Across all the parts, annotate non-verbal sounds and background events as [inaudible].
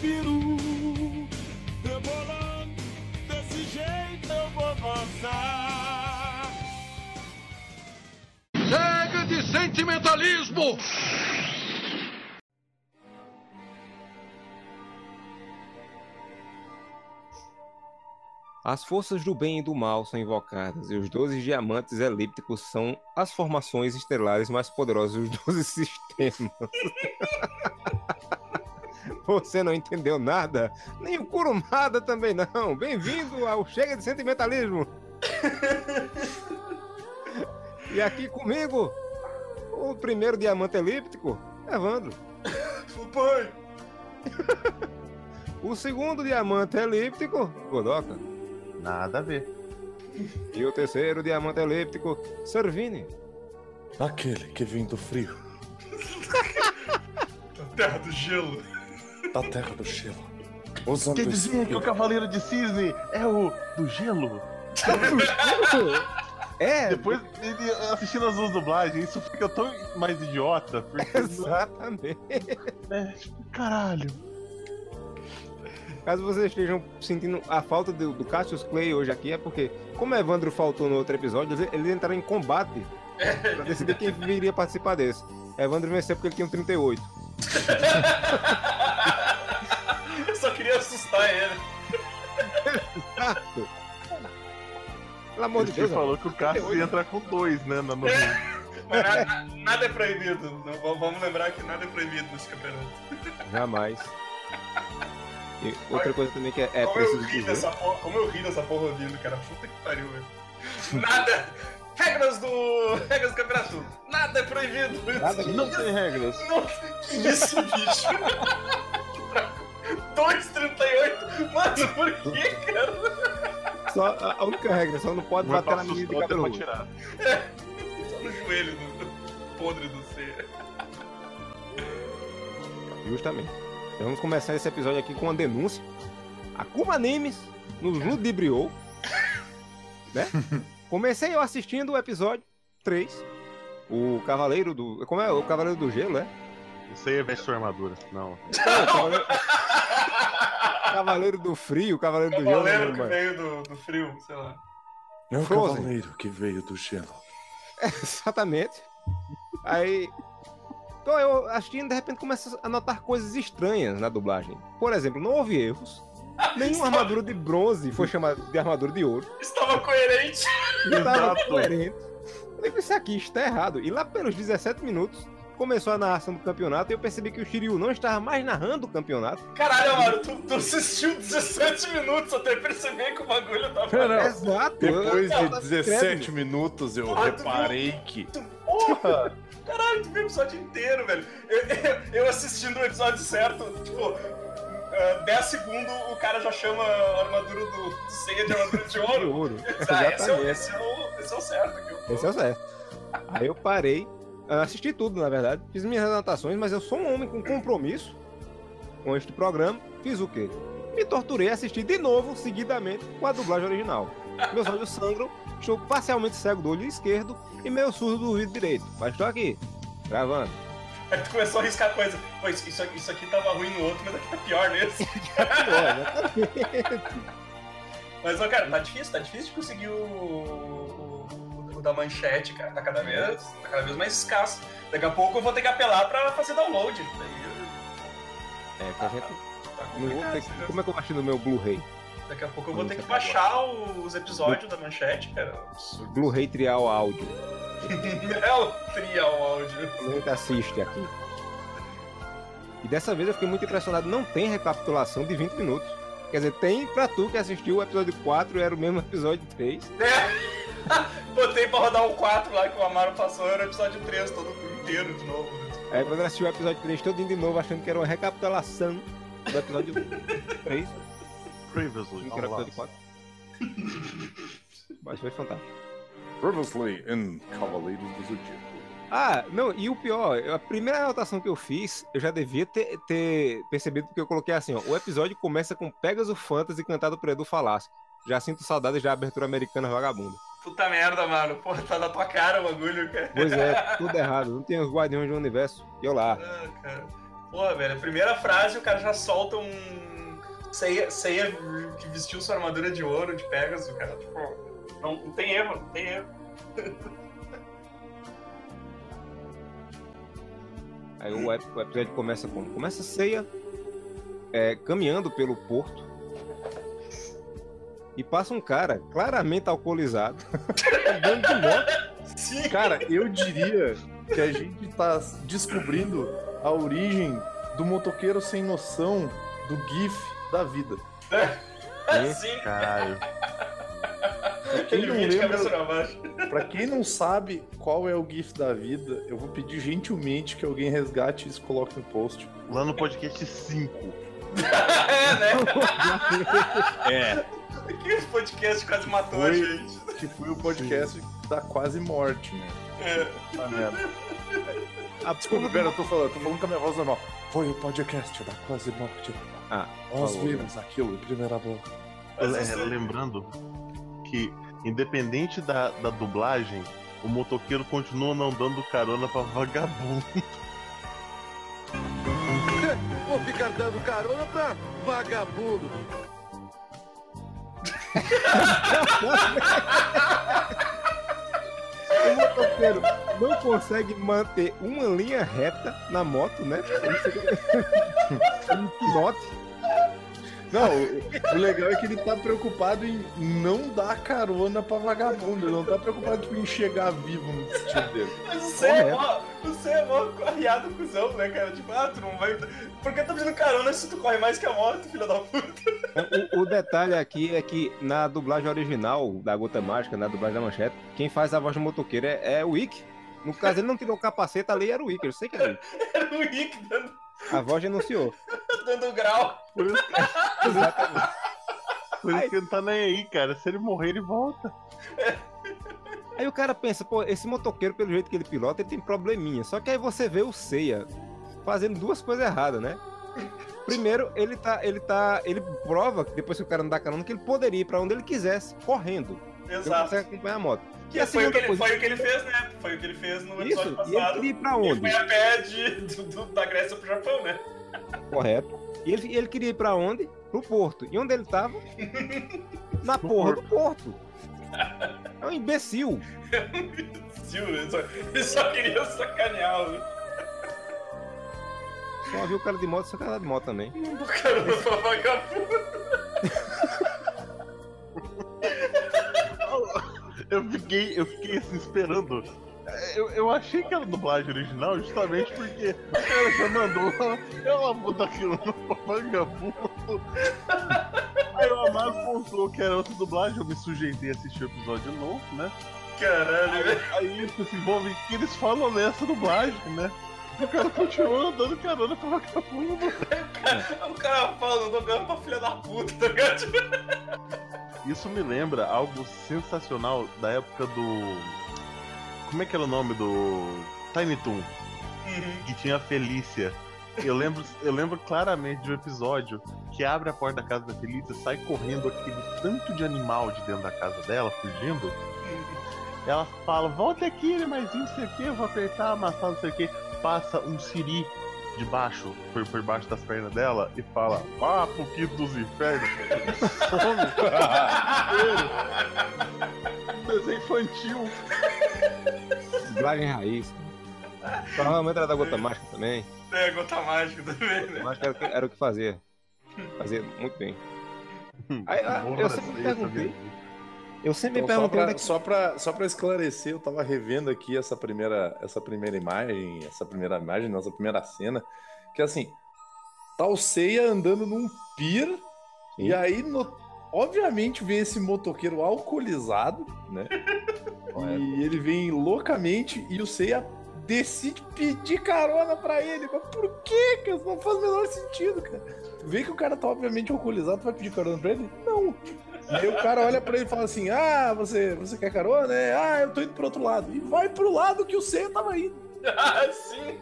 peru. Rebolando desse jeito, eu vou dançar. Sentimentalismo! As forças do bem e do mal são invocadas, e os 12 diamantes elípticos são as formações estelares mais poderosas dos 12 [laughs] sistemas. [laughs] Você não entendeu nada? Nem o Kurumada também não. Bem-vindo ao Chega de Sentimentalismo. [laughs] e aqui comigo, o primeiro diamante elíptico, Evandro. Pai! O segundo diamante elíptico, Godoka. Nada a ver. E o terceiro diamante elíptico, Servini. Aquele que vem do frio, Da terra do gelo. da terra do gelo. Usando Quer dizer que o. Cavaleiro de Cisne é o do gelo? É, [laughs] Depois, ele assistindo as duas dublagens, isso fica tão mais idiota. Porque, [laughs] exatamente. né, tipo, caralho. Caso vocês estejam sentindo a falta do, do Cassius Clay hoje aqui, é porque, como Evandro faltou no outro episódio, eles, eles entraram em combate pra decidir quem viria participar desse. Evandro venceu porque ele tinha um 38. [laughs] Eu só queria assustar ele. [laughs] Exato. Pelo amor de Você Deus. falou que o Cassius ia entrar com dois, né? Na, no... Mas nada, nada é proibido. Vamos lembrar que nada é proibido nesse campeonato. Jamais. E outra coisa também que é, é como eu preciso ri dizer. dessa porra, como eu ri dessa porra ouvindo, cara. Puta que pariu, velho. Nada! Regras do. Regras do campeonato. Nada é proibido. Nada que- Não tem regras. Não, que isso, bicho? [laughs] 2,38? Mano, por que, cara? Só, a única regra, só não pode bater na menina de cabelo. Só no joelho do podre do ser. Justamente. Então vamos começar esse episódio aqui com uma denúncia. A Kuma Animes nos ludibriou. né? [laughs] Comecei eu assistindo o episódio 3. O Cavaleiro do. Como é? O Cavaleiro do Gelo, é? Isso aí é veste sua armadura. Não. Não, o Cavaleiro... Cavaleiro do Frio, Cavaleiro do Gelo. Cavaleiro não que veio do, do frio, sei lá. É o Frozen. cavaleiro que veio do gelo. [laughs] Exatamente. Aí. Tô eu assistindo, de repente começa a notar coisas estranhas na dublagem. Por exemplo, não houve erros. Nenhuma armadura de bronze foi chamada de armadura de ouro. Estava coerente. Estava coerente. Eu falei, isso aqui está errado. E lá pelos 17 minutos, começou a narração do campeonato e eu percebi que o Shiryu não estava mais narrando o campeonato. Caralho, Amaro, tu, tu assistiu 17 minutos até perceber que o bagulho tava. Não. Exato. Depois eu- eu de tava 17 incrédulo. minutos eu Ah, tu reparei que. Tu- Porra! Caralho, tu viu o episódio inteiro, velho. Eu, eu- eu assistindo o episódio certo, tipo, ah, 10 segundos o cara já chama a armadura do, Seiya de armadura de De ouro. ouro. Ah, esse, é o, Exatamente. esse, é o, esse é o certo aqui. Esse é o certo. Aí eu parei, assisti tudo, na verdade, fiz minhas anotações, mas eu sou um homem com compromisso com este programa. Fiz o quê? Me torturei a assistir de novo, seguidamente, com a dublagem original. Meus olhos sangram, estou parcialmente cego do olho esquerdo e meio surdo do ouvido direito. Mas estou aqui, gravando. Aí [laughs] tu começou a arriscar coisa. Pô, isso, isso, aqui- isso aqui tava ruim no outro, mas aqui tá pior nesse. [laughs] Mas, ó, cara, tá difícil, tá difícil de conseguir o da manchete, cara. Tá cada vez, tá cada vez mais escasso. Daqui a pouco eu vou ter que apelar pra fazer download. Daí É, que a gente tá não vou ter Como é que eu baixo no meu Blu-ray? Daqui a pouco eu vou ter que baixar os episódios da manchete, cara. Absurdo. Blu-ray Trial Áudio. [laughs] É o trial áudio. A gente assiste aqui. E dessa vez eu fiquei muito impressionado. Não tem recapitulação de 20 minutos. Quer dizer, tem pra tu que assistiu o episódio 4 e era o mesmo episódio 3. É. [laughs] Botei pra rodar o 4 lá que o Amaro passou, era o episódio 3 todo inteiro de novo. Aí quando eu assisti o episódio 3 todinho de novo, achando que era uma recapitulação do episódio [laughs] 3, Previously. que era o episódio lá. 4. Mas foi fantástico. Previously in Cavaleiros do Zodíaco. Ah, não, e o pior, a primeira anotação que eu fiz, eu já devia ter, ter percebido porque eu coloquei assim, ó. O episódio começa com Pegasus Fantasy cantado por Edu Falasco. Já sinto saudades da abertura americana vagabunda. Puta merda, mano. Porra, tá na tua cara o bagulho, cara. Pois é, [laughs] tudo errado. Não tem os guardiões do universo. E olá. Ah, cara. Porra, velho, a primeira frase o cara já solta um. Ceia, ceia que vestiu sua armadura de ouro de Pegasus, cara. Tipo, não, não tem erro, não tem erro. Aí o episódio começa como? Começa a ceia, é, caminhando pelo porto. E passa um cara claramente alcoolizado, [laughs] andando de moto. Sim, Cara, eu diria que a gente tá descobrindo a origem do motoqueiro sem noção do GIF da vida. [laughs] sim. Caralho. [laughs] Quem Ele não lembra- cabeça pra baixo. Pra quem não sabe qual é o GIF da vida, eu vou pedir gentilmente que alguém resgate isso e coloque no post. Lá no podcast 5. é, né? É. Que podcast quase matou a Foi. gente. Que foi o podcast da quase morte, né? É. Tá merda. A Desculpa, pera, eu tô falando, tô falando com a minha voz normal. Foi o podcast da quase morte. Ah, Nós falou, vimos aquilo em primeira mão. É, lembrando que, independente da, da dublagem, o motoqueiro continua não dando carona pra vagabundo. [laughs] Vou ficar dando carona pra vagabundo. O motoqueiro não consegue manter uma linha reta na moto, né? [laughs] Um pilote. Não, o, legal é que ele tá preocupado em não dar carona pra vagabundo. Ele não tá preocupado tipo, em chegar vivo no destino dele. [laughs] Mas você é mó, você é mó correado cuzão, né, cara? Tipo, ah, tu não vai. Por que tá pedindo carona se tu corre mais que a moto, filho da puta? O, o detalhe aqui é que na dublagem original da Gota Mágica, na dublagem da Manchete, quem faz a voz do motoqueiro é, é o Ick. No caso, ele não tirou o capacete ali, era o Ick. Eu sei que era o Ick. [laughs] Era o Rick dando, A voz denunciou. [laughs] dando grau. Por isso, Exatamente. por isso que ele tá nem aí, cara. Se ele morrer, ele volta. Aí o cara pensa, pô, esse motoqueiro, pelo jeito que ele pilota, ele tem probleminha. Só que aí você vê o Ceia fazendo duas coisas erradas, né? Primeiro, ele tá, ele tá, ele prova, que depois que o cara não dá carona, que ele poderia ir pra onde ele quisesse, correndo. Ele não Exato. consegue acompanhar a moto. Que E a foi, o que ele, coisa- foi o que ele fez, né? Foi o que ele fez no episódio Isso, e ele passado. queria ir pra Ele onde? foi a pé de, do- do- da Grécia pro Japão, né? Correto. E ele, ele queria ir pra onde? Pro porto. E onde ele tava? [laughs] Na porra do porto. [laughs] É um imbecil. Sil, Ele só, ele só queria sacanear o Só viu o cara de moto, só o cara de moto também. o caramba pra vagabundo. Eu fiquei, eu fiquei assim, esperando. Eu, eu achei que era dublagem original justamente porque o cara já mandou ela botar aquilo no vagabundo. Aí o Amaro contou que era outra dublagem, eu me sujeitei a assistir o episódio novo, né? Caralho, velho. Aí isso se envolve que eles falam nessa dublagem, né? O cara continua dando carona pro vagabundo. O cara fala, eu tô ganhando pra filha da puta, tá ligado? Isso me lembra algo sensacional da época do. Como é que era o nome do. Tiny Toon, que tinha a Felícia. Eu lembro, eu lembro claramente de um episódio que abre a porta da casa da Felícia, sai correndo aquele tanto de animal de dentro da casa dela, fugindo. Ela fala, volta aqui, animaizinho, não sei o que, eu vou apertar, amassar, não sei o que. Passa um siri de baixo, por, por baixo das pernas dela, e fala, ah, pro quinto dos infernos. Some. [laughs] Desenho infantil. Dublagem raiz. Provavelmente era da Gota Mágica também. É, gota mágica também, né? Acho que era, o que- era o que fazia. Fazia muito bem. [laughs] Aí, ah, eu sempre perguntei. Eu sempre me Então, só, perguntei é que só, pra esclarecer, eu tava revendo aqui essa primeira, essa primeira imagem, essa primeira imagem, nossa primeira cena, que assim, tá o Seiya andando num pier, e aí, no- obviamente, vem esse motoqueiro alcoolizado, né? [laughs] e ele vem loucamente, e o Seiya decide pedir carona pra ele. Mas por quê, cara? Não faz o menor sentido, cara. Vê que o cara tá obviamente alcoolizado, tu vai pedir carona pra ele? Não. E aí o cara olha pra ele e fala assim: Ah, você, você quer carona? É, ah, eu tô indo pro outro lado. E vai pro lado que o Seiya tava indo. Ah, sim.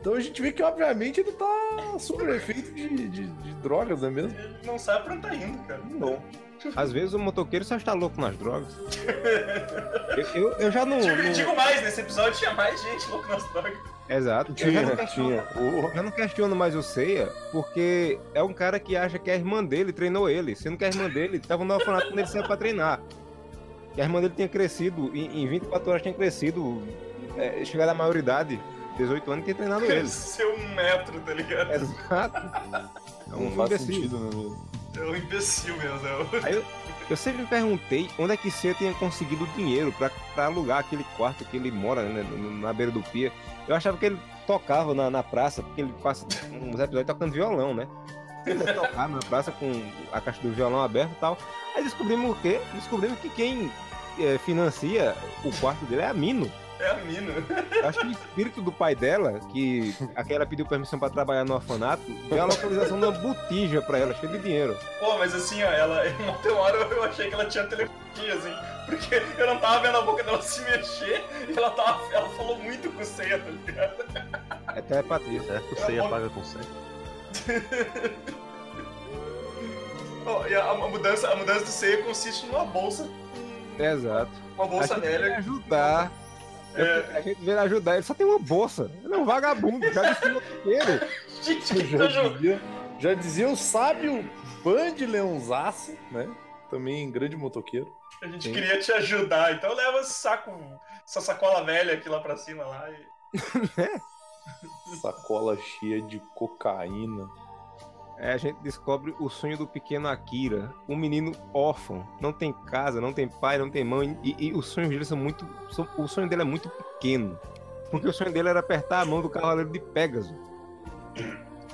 Então a gente vê que, obviamente, ele tá sob o efeito de, de, de drogas, não é mesmo? Ele não sabe pra onde tá indo, cara. Não. Às vezes o motoqueiro só está louco nas drogas. [laughs] Eu, eu, eu já não. Digo, não- digo mais, nesse episódio tinha mais gente louca nas drogas. Exato. Eu já não Tinha, questiono- tinha. Porra. Eu não questiono mais o Seiya, porque é um cara que acha que a irmã dele treinou ele. Sendo que a irmã dele tava no orfanato quando ele saiu pra treinar. Que a irmã dele tinha crescido, em, em 24 horas tinha crescido, é, chegado à maioridade, 18 anos, tinha treinado ele. Seu um metro, tá ligado? Exato. É um Não faz imbecil. sentido, né? mesmo? É um imbecil mesmo. É. Aí eu, eu sempre me perguntei onde é que Seiya tinha conseguido dinheiro pra alugar aquele quarto que ele mora, né, na beira do pia. Eu achava que ele tocava na, na praça, porque ele passa uns episódios tocando violão, né? Ele na praça com a caixa do violão aberta e tal. Aí descobrimos o quê? Descobrimos que quem eh, financia o quarto dele é a Mino. É a mina. Eu acho que o espírito do pai dela, que aquela pediu permissão pra trabalhar no orfanato, deu a localização de uma botija pra ela, cheia de dinheiro. Pô, mas assim, ó, ela. [laughs] Uma hora eu achei que ela tinha telepatia, assim. Porque eu não tava vendo a boca dela se mexer e ela tava. Ela falou muito com o Seiya, tá ligado? É telepatia. Certo? Você ia pagar com sexo. [laughs] Ó, e a, a mudança, a mudança do Seiya consiste numa bolsa. Exato. Uma bolsa veio velha. ajudar. É. A gente veio ajudar, ele só tem uma bolsa. Ele é um vagabundo, já disse inteiro. Gente, que Já dizia, já dizia o sábio Band Leonzaço, né? Também grande motoqueiro. A gente Sim. queria te ajudar, então leva esse saco, essa sacola velha aqui lá pra cima lá e. [laughs] Sacola cheia de cocaína. É, a gente descobre o sonho do pequeno Akira. Um menino órfão, não tem casa, não tem pai, não tem mãe. E, e os sonhos dele são muito. são- o sonho dele é muito pequeno. Porque o sonho dele era apertar a mão do cavaleiro de Pégaso.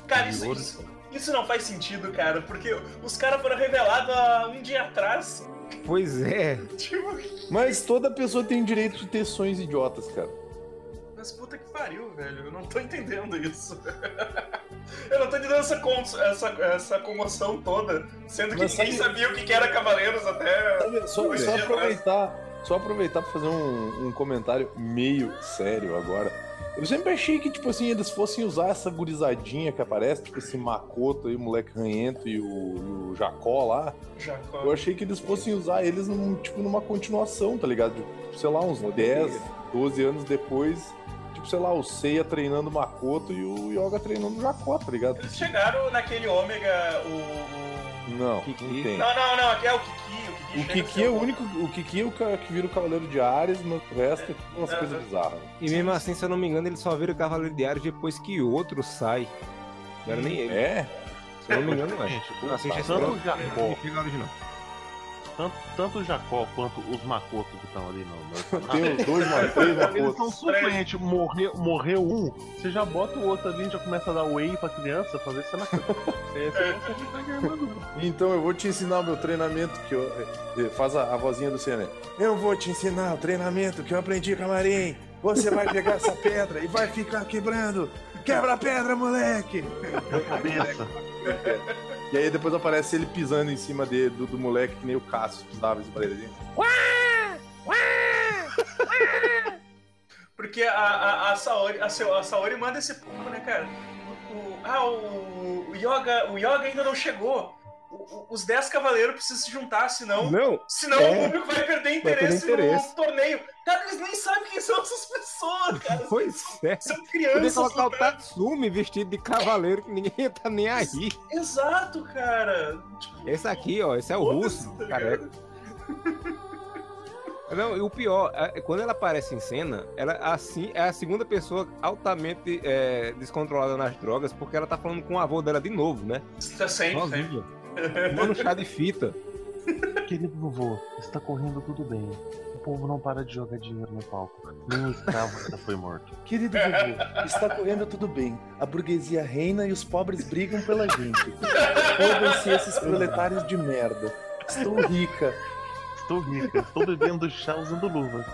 Cara, isso, isso, isso não faz sentido, cara, porque os caras foram revelados há um dia atrás. Pois é. [laughs] Tipo, Mas toda pessoa tem direito de ter sonhos idiotas, cara. mas puta que pariu, velho. Eu não tô entendendo isso. [laughs] Eu não tô entendendo essa, essa, essa comoção toda, sendo que Mas ninguém sabe- sabia o que era Cavaleiros até. Sabe, Só, só aproveitar, só aproveitar pra fazer um, um comentário meio sério agora. Eu sempre achei que, tipo assim, eles fossem usar essa gurizadinha que aparece, tipo esse Makoto aí, o moleque ranhento e o, o Jacó lá. Jacó. Eu achei que eles fossem usar eles num, tipo, numa continuação, tá ligado? Tipo, sei lá, uns 10, 12 anos depois. Tipo, sei lá, o Seiya treinando o Makoto e o Yoga treinando o Jacó, tá ligado? Eles chegaram naquele ômega, o. o- Não, Kiki. não tem. Não, não, não, aqui é o Kiki. O Kiki, O Kiki ser é o único. O Kiki é o que vira o Cavaleiro de Ares, mas o resto é umas É, coisas é. bizarras. E mesmo assim, se eu não me engano, ele só vira Cavaleiro de Ares depois que outro sai. Não era nem ele. É? Se eu não me engano, é. Não assiste esse o Jacó, não chega original. Tanto, tanto o Jacó quanto os Makoto que estão ali no. no [laughs] Tem os dois, mas três Eles são suplentes. Morreu, morreu um, você já bota o outro ali e já começa a dar whey pra criança pra ver se ela. [laughs] É, você fica ganhando. Então eu vou te ensinar o meu treinamento, que eu. eh, Faz a, a vozinha do Senna. Eu vou te ensinar o treinamento que eu aprendi com a Marim. Você vai pegar essa pedra e vai ficar quebrando. Quebra a pedra, moleque! Na cabeça. [laughs] E aí depois aparece ele pisando em cima de- do, do moleque, que nem o Cássio pisava em cima dele. Porque a, a, a, Saori, a, Seu- a Saori manda esse pouco, né, cara? O, o- ah, o, o, Yoga, o Yoga ainda não chegou. O- os 10 cavaleiros precisam se juntar, senão, Não, senão é. o público vai perder perder interesse, interesse. no torneio. Cara, eles nem sabem quem são essas pessoas, cara. pois é. São crianças. colocar o. Tatsumi vestido de cavaleiro que ninguém ia tá nem aí. Exato, cara. Tipo, Esse aqui, ó, esse é o russo, tá careca. [laughs] Não, e o pior, é, quando ela aparece em cena, ela assim é a segunda pessoa altamente é, descontrolada nas drogas, porque ela tá falando com o avô dela de novo, né? Tá sempre. Tomando chá de fita. Querido vovô, está correndo tudo bem. O povo não para de jogar dinheiro no palco. Nenhum escravo ainda foi morto. [laughs] Querido vovô, está correndo tudo bem. A burguesia reina e os pobres brigam pela gente. Fodam-se esses proletários de merda. Estou rica. Estou rica, estou bebendo chá usando luva.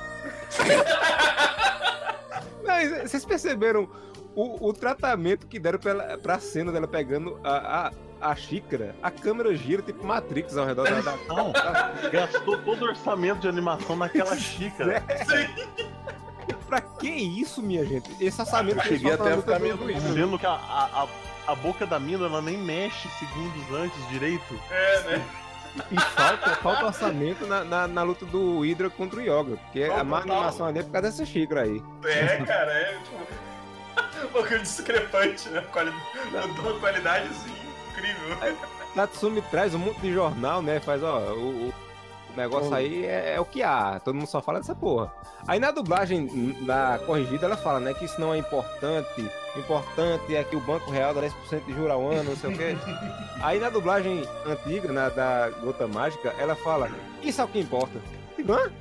Não, vocês perceberam o, o tratamento que deram pra, ela, pra cena dela pegando a, a, a xícara, a câmera gira tipo Matrix ao redor da. da... [laughs] Não, gastou todo o orçamento de animação naquela xícara. [laughs] pra que isso, minha gente? Esse orçamento Eu cheguei até a ficar meio do- Sendo que a, a, a, boca da mina ela nem mexe segundos antes direito. É, né? E falta, falta orçamento na, na, na luta do Hydra contra o Yoga. Porque Não, a má animação ali é por causa dessa xícara aí. É, cara, é tipo. [laughs] Um pouquinho discrepante, né? Quali... Uma qualidade assim, incrível. Tatsumi traz um monte de jornal, né? Faz, ó, o, o negócio aí é, é o que há. Todo mundo só fala dessa porra. Aí na dublagem, na corrigida, ela fala, né? Que isso não é importante. O importante é que o Banco Real dá 10% de juros ao ano, não sei o quê. [laughs] Aí na dublagem antiga, na da Gota Mágica, ela fala, isso é o que importa. Digo, Hã? [laughs]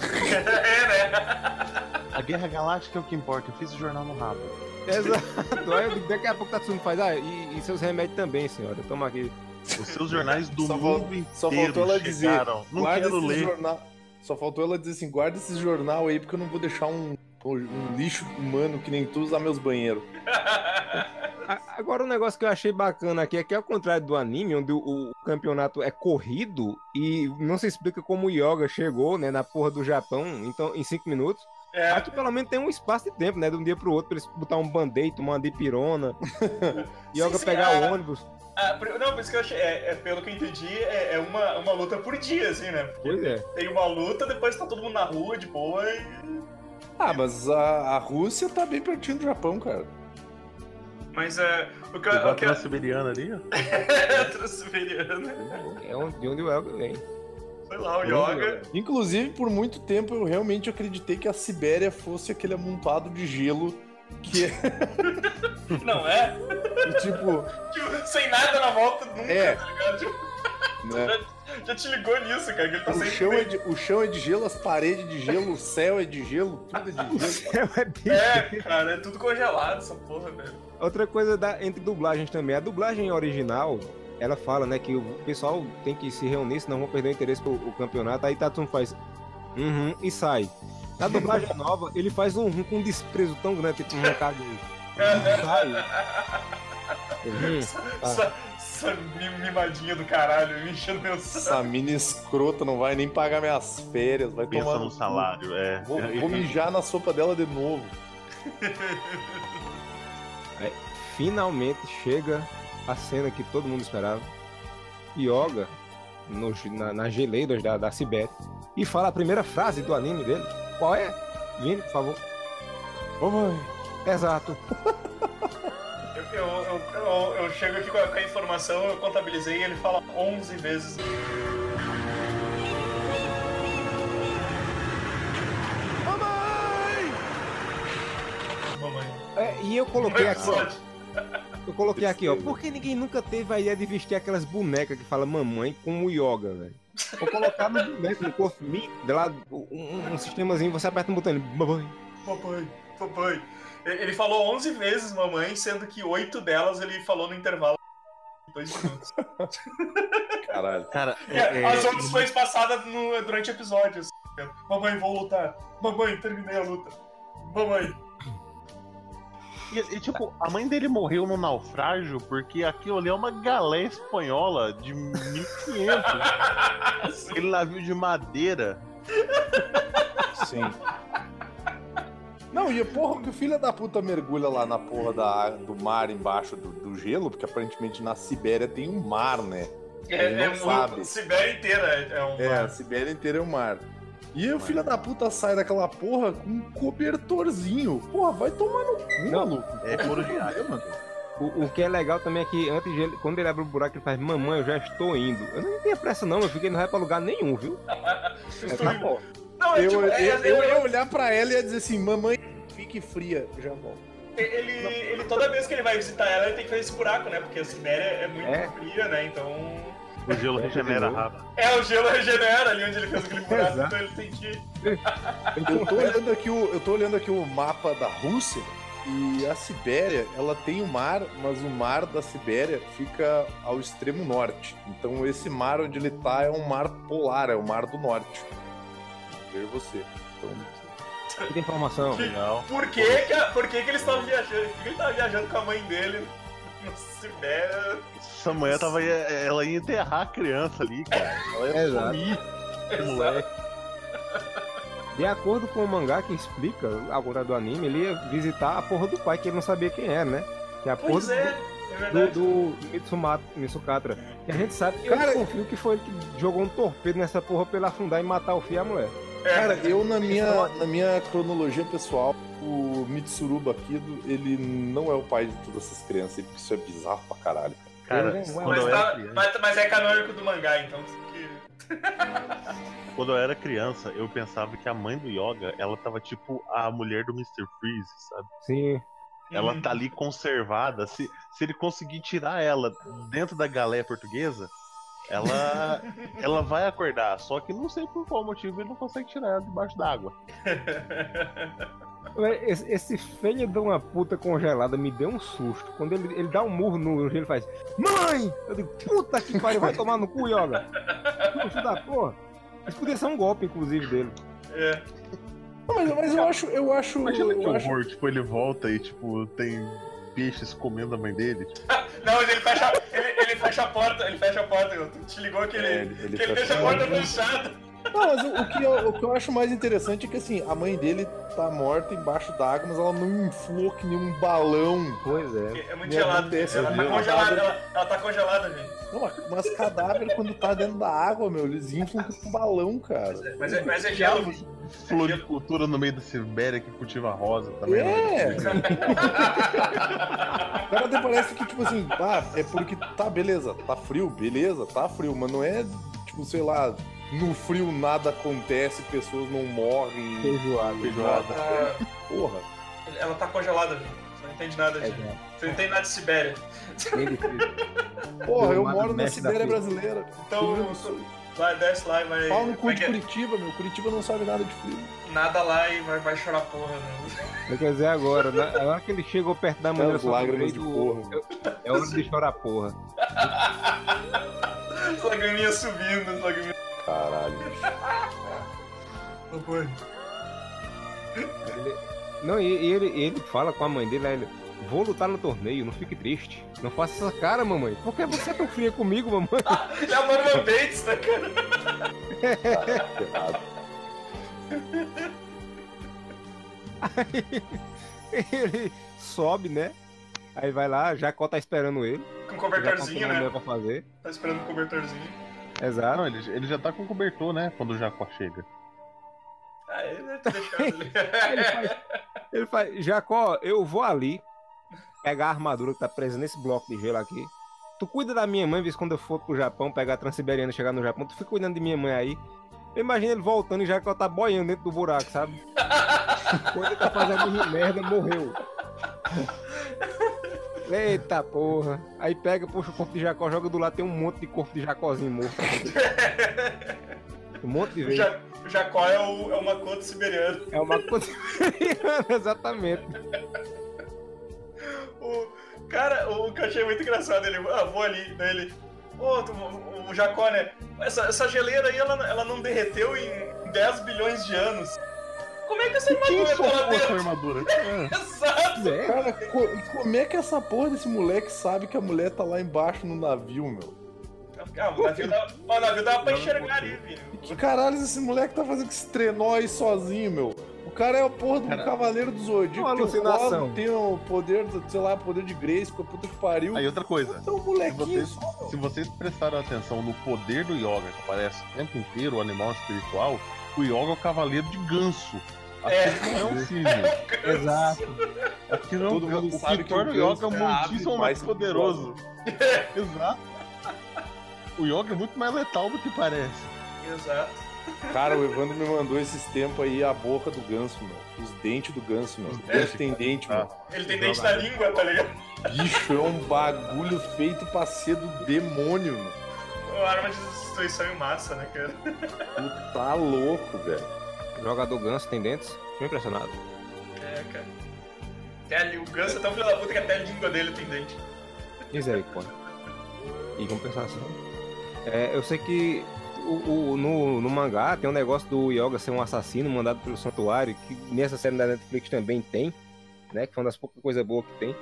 É, né? A Guerra Galáctica é o que importa, eu fiz o jornal no rabo. Exato. Aí daqui a pouco Tatsumi faz, ah, e, e seus remédios também, senhora. Toma aqui. Os seus jornais do Só mundo inteiro só faltou ela dizer, chegaram. Não guarda quero esse ler. jornal. Só faltou ela dizer assim: guarda esse jornal aí, porque eu não vou deixar um, um lixo humano que nem tu usar meus banheiros. Agora, um negócio que eu achei bacana aqui é que, ao contrário do anime, onde o, o campeonato é corrido e não se explica como o Yoga chegou, né, na porra do Japão, então, em cinco minutos. É, Aqui, pelo menos, tem um espaço de tempo, né, de um dia pro outro, pra eles botar um band-aid, tomar uma dipirona, [laughs] Yoga sim, pegar o ônibus. ah, não, por isso que eu achei. É, é, pelo que eu entendi, é, é uma, uma luta por dia, assim, né? Pois é. Tem uma luta, depois tá todo mundo na rua de boa e. Ah, mas a, a Rússia tá bem pertinho do Japão, cara. Mas é. O que a O que eu... Transiberiana ali, ó. [laughs] Transiberiana. É onde, de onde o Yoga vem. Foi lá o Yoga. Inclusive, por muito tempo, eu realmente acreditei que a Sibéria fosse aquele amontoado de gelo que é, [laughs] Não é? tipo, Tipo, sem nada na volta nunca, É. tá ligado? Tipo, né? [laughs] já, já te ligou nisso, cara, que ele tá O chão, é de, o chão é de gelo, as paredes de gelo, o céu é de gelo, tudo é de [laughs] gelo. É de- É, cara, é tudo congelado essa porra, velho. Outra coisa da, entre dublagens também. A dublagem original, ela fala, né, que o pessoal tem que se reunir, senão vão perder o interesse pro o campeonato. Aí Tatsumi faz uhum e sai. Na [laughs] dublagem nova, ele faz um uhum com um desprezo tão grande, tipo, um caga aí. Sai. Uhum. Essa, essa mi- mimadinha do caralho, me enchendo meu saco. Essa mina escrota não vai nem pagar minhas férias, vai Pensa tomar no salário, é. Vou, vou mijar na sopa dela de novo. Finalmente chega a cena que todo mundo esperava. Yoga no, na, nas geleiras da, da Sibéria e fala a primeira frase do anime dele. Qual é? Vini, por favor. Mamãe. Exato. [laughs] Eu, eu, eu, eu- eu chego aqui com a, com a informação, eu contabilizei e ele fala 11 vezes. Mamãe! É, e eu coloquei aqui, ó. Episódio. [laughs] Eu coloquei aqui, ó. Por que ninguém nunca teve a ideia de vestir aquelas bonecas que fala mamãe com o yoga, velho? Vou colocar no boneco, no corpo, de lá, um, um sistemazinho, você aperta um botão, ele, mamãe. Papai, papai. Ele falou 11 vezes mamãe, sendo que 8 delas ele falou no intervalo de 2 minutos. [laughs] Caralho. Cara, é, É, é, as outras foi passadas no, durante episódios. Mamãe, vou lutar. Mamãe, terminei a luta. Mamãe. E, e, tipo, a mãe dele morreu no naufrágio porque aquilo ali é uma galé espanhola de 1500. [laughs] Aquele navio de madeira. Sim. Não, e porra que o filho da puta mergulha lá na porra da, do mar embaixo do, do gelo, porque aparentemente na Sibéria tem um mar, né? É, Ele é não um- sabe. Sibéria inteira é é um. É, a Sibéria inteira é um mar. E o filho da puta sai daquela porra com um cobertorzinho. Porra, vai tomar no cu, Não. maluco. É couro de área, mano. O, o que é legal também é que antes de ele, quando ele abre o buraco, ele faz, mamãe, eu já estou indo. Eu não tenho pressa não, eu fiquei não vai pra lugar nenhum, viu? [laughs] É, tá bom. Não, é Eu, tipo, eu, é- eu é- ia olhar pra ela e ia dizer assim, mamãe, fique fria, eu já volto. ele, ele, toda vez que ele vai visitar ela, ele tem que fazer esse buraco, né? Porque a Sibéria é muito É. fria, né? Então. O gelo regenera rápido. É, o gelo regenera ali onde ele fez aquele buraco, Exato. então ele tem que. Eu tô [laughs] olhando aqui o, eu tô olhando aqui o mapa da Rússia e a Sibéria, ela tem o mar, mas o mar da Sibéria fica ao extremo norte. Então esse mar onde ele tá é um mar polar, é o mar do norte. Veja você. Então, Muita informação. Legal. Por que, que, por que, que eles estavam viajando? Por que ele tava viajando com a mãe dele No. Essa mulher tava. Ela ia enterrar a criança ali, cara. Ela ia Exato. sumir. Moleque. De acordo com o mangá que explica, agora do anime, ele ia visitar a porra do pai, que ele não sabia quem era, né? Que é a porra Pois do- é, é do, do Mitsuma- Mitsukatra. Que a gente sabe que Cara, eu confio que foi ele que jogou um torpedo nessa porra pra ele afundar e matar o filho e a mulher. É, Cara, eu na minha, na minha cronologia pessoal, o Mitsuruba Kido, ele não é o pai de todas essas crianças, aí, porque isso é bizarro pra caralho. Cara, quando mas, eu era tá- criança. mas- mas é canônico do mangá, então. que- [laughs] Quando eu era criança, eu pensava que a mãe do Yoga, ela tava tipo a mulher do Mr. Freeze, sabe? Sim. Ela Uhum. tá ali conservada. Se, se ele conseguir tirar ela dentro da galé portuguesa, ela, ela vai acordar. Só que não sei por qual motivo ele não consegue tirar ela debaixo d'água. Esse, esse filho de uma puta congelada me deu um susto. Quando ele, ele dá um murro no ele faz Mãe! Eu digo, puta que pariu, vai tomar no cu, Yoga. Puxa da porra. Isso podia ser um golpe, inclusive, dele. É. Não, mas, mas eu acho, eu acho, Imagina que eu acho horror, tipo, ele volta e, tipo, tem peixes comendo a mãe dele. [laughs] Não, mas ele fecha, ele, ele fecha a porta, ele fecha a porta. Tu te ligou que ele, É, ele- ele que fecha deixa a porta. fechada. Não, mas o, o que eu, o que eu acho mais interessante é que assim, a mãe dele tá morta embaixo d'água, mas ela não inflou que nem um balão. Pois é. É muito Me gelado. acontece, Ela tá congelada, ela, ela tá congelada, gente. Não, mas- mas cadáver quando tá dentro da água, meu, eles inflam com um balão, cara. Mas é, mas é gelo. Floricultura no meio da Sibéria que cultiva rosa também. É! né? O cara até parece que, tipo assim, ah, é porque tá, beleza, tá frio, beleza, tá frio, mas não é, tipo, sei lá, no frio nada acontece, pessoas não morrem. Feijoada. Feijoada. Ah, Porra. ela tá congelada, gente. Você não entende nada, É, gente. já. Você não entende nada de Sibéria. Porra, eu moro na Sibéria brasileira. Então, vai, desce lá e vai. Pau no cu de Curitiba, meu. Curitiba não sabe nada de frio. nada lá e vai, vai chorar porra. Né? Eu quero dizer agora, né? agora que ele chegou perto da maneira lágrimas de porra. É hora de chorar porra. [laughs] As lagriminhas subindo, as lagriminhas. Caralho. Ele- Não, e, e ele, ele fala com a mãe dele, aí ele, vou lutar no torneio, não fique triste. Não faça essa cara, mamãe. Por que você é tão fria comigo, mamãe? [laughs] É o Norman Bates, né, cara? Errado. ele sobe, né? Aí vai lá, Jacó tá esperando ele. Com Já cobertorzinho, comprou uma né? pra fazer. Tá esperando o cobertorzinho. Exato. Não, ele, ele já tá com cobertor, né? Quando o Jacó chega. Ah, ele deve ter deixado ali. [laughs] Ele faz, ele faz, Jacó, eu vou ali pegar a armadura que tá presa nesse bloco de gelo aqui. Tu cuida da minha mãe, vê se quando eu for pro Japão, pegar a Transiberiana e chegar no Japão, tu fica cuidando de minha mãe aí. Imagina ele voltando e Jacó tá boiando dentro do buraco, sabe? Quando ele tá fazendo merda, morreu. [laughs] Eita porra. Aí pega, puxa o corpo de Jacó, joga do lado, tem um monte de corpo de Jacózinho morto. Um monte de vezes. O Jacó é, o, é uma conta siberiana. É uma coisa. [laughs] Exatamente. O, cara, o que eu achei muito engraçado, ele, ah, vou ali, daí ele. Tu- o, o Jacó, né? Essa, essa geleira aí, ela, ela não derreteu em 10 bilhões de anos. Como é que essa Quem armadura tá lá dentro? armadura? [laughs] É. Exato! É. Cara, co- como é que essa porra desse moleque sabe que a mulher tá lá embaixo no navio, meu? Ah, o navio dava, ó, o navio dava pra enxergar ali, filho. E que caralho esse moleque tá fazendo com esse trenó aí sozinho, meu? O cara é a porra do cavaleiro do Zodíaco. uma o alucinação. Tem o poder, do- sei lá, poder de Grace, com a puta que pariu. Aí outra coisa. Então, um Se molequinho vocês, só, se vocês prestaram atenção no poder do Yoga, que aparece o tempo inteiro, o animal espiritual, o Yoga é o cavaleiro de ganso. Aquilo não é um cisne. Exato. Aquilo é um- Todo mundo o sabe que que o torna o Yoga é ave muitíssimo mais mais poderoso. [laughs] Exato. O Yoga é muito mais letal do que parece. Exato. Cara, o Evandro me mandou esses tempos aí a boca do ganso, meu. Os dentes do ganso, meu. O ganso tem dente, meu. Ele tem dente na língua, tá ligado? Bicho, é um bagulho feito pra ser do demônio, meu. Uma arma de destruição em massa, né, cara? Tu tá louco, velho. Jogador ganso tem dentes? Tô impressionado. É, cara. Até o Ganso é tão filho da puta que até a língua dele tem dente. Misericórdia. E compensação. É, eu sei que o, o- no, no mangá tem um negócio do Yoga ser um assassino mandado pelo santuário, que nessa série da Netflix também tem, né? Que foi uma das poucas coisas boas que tem.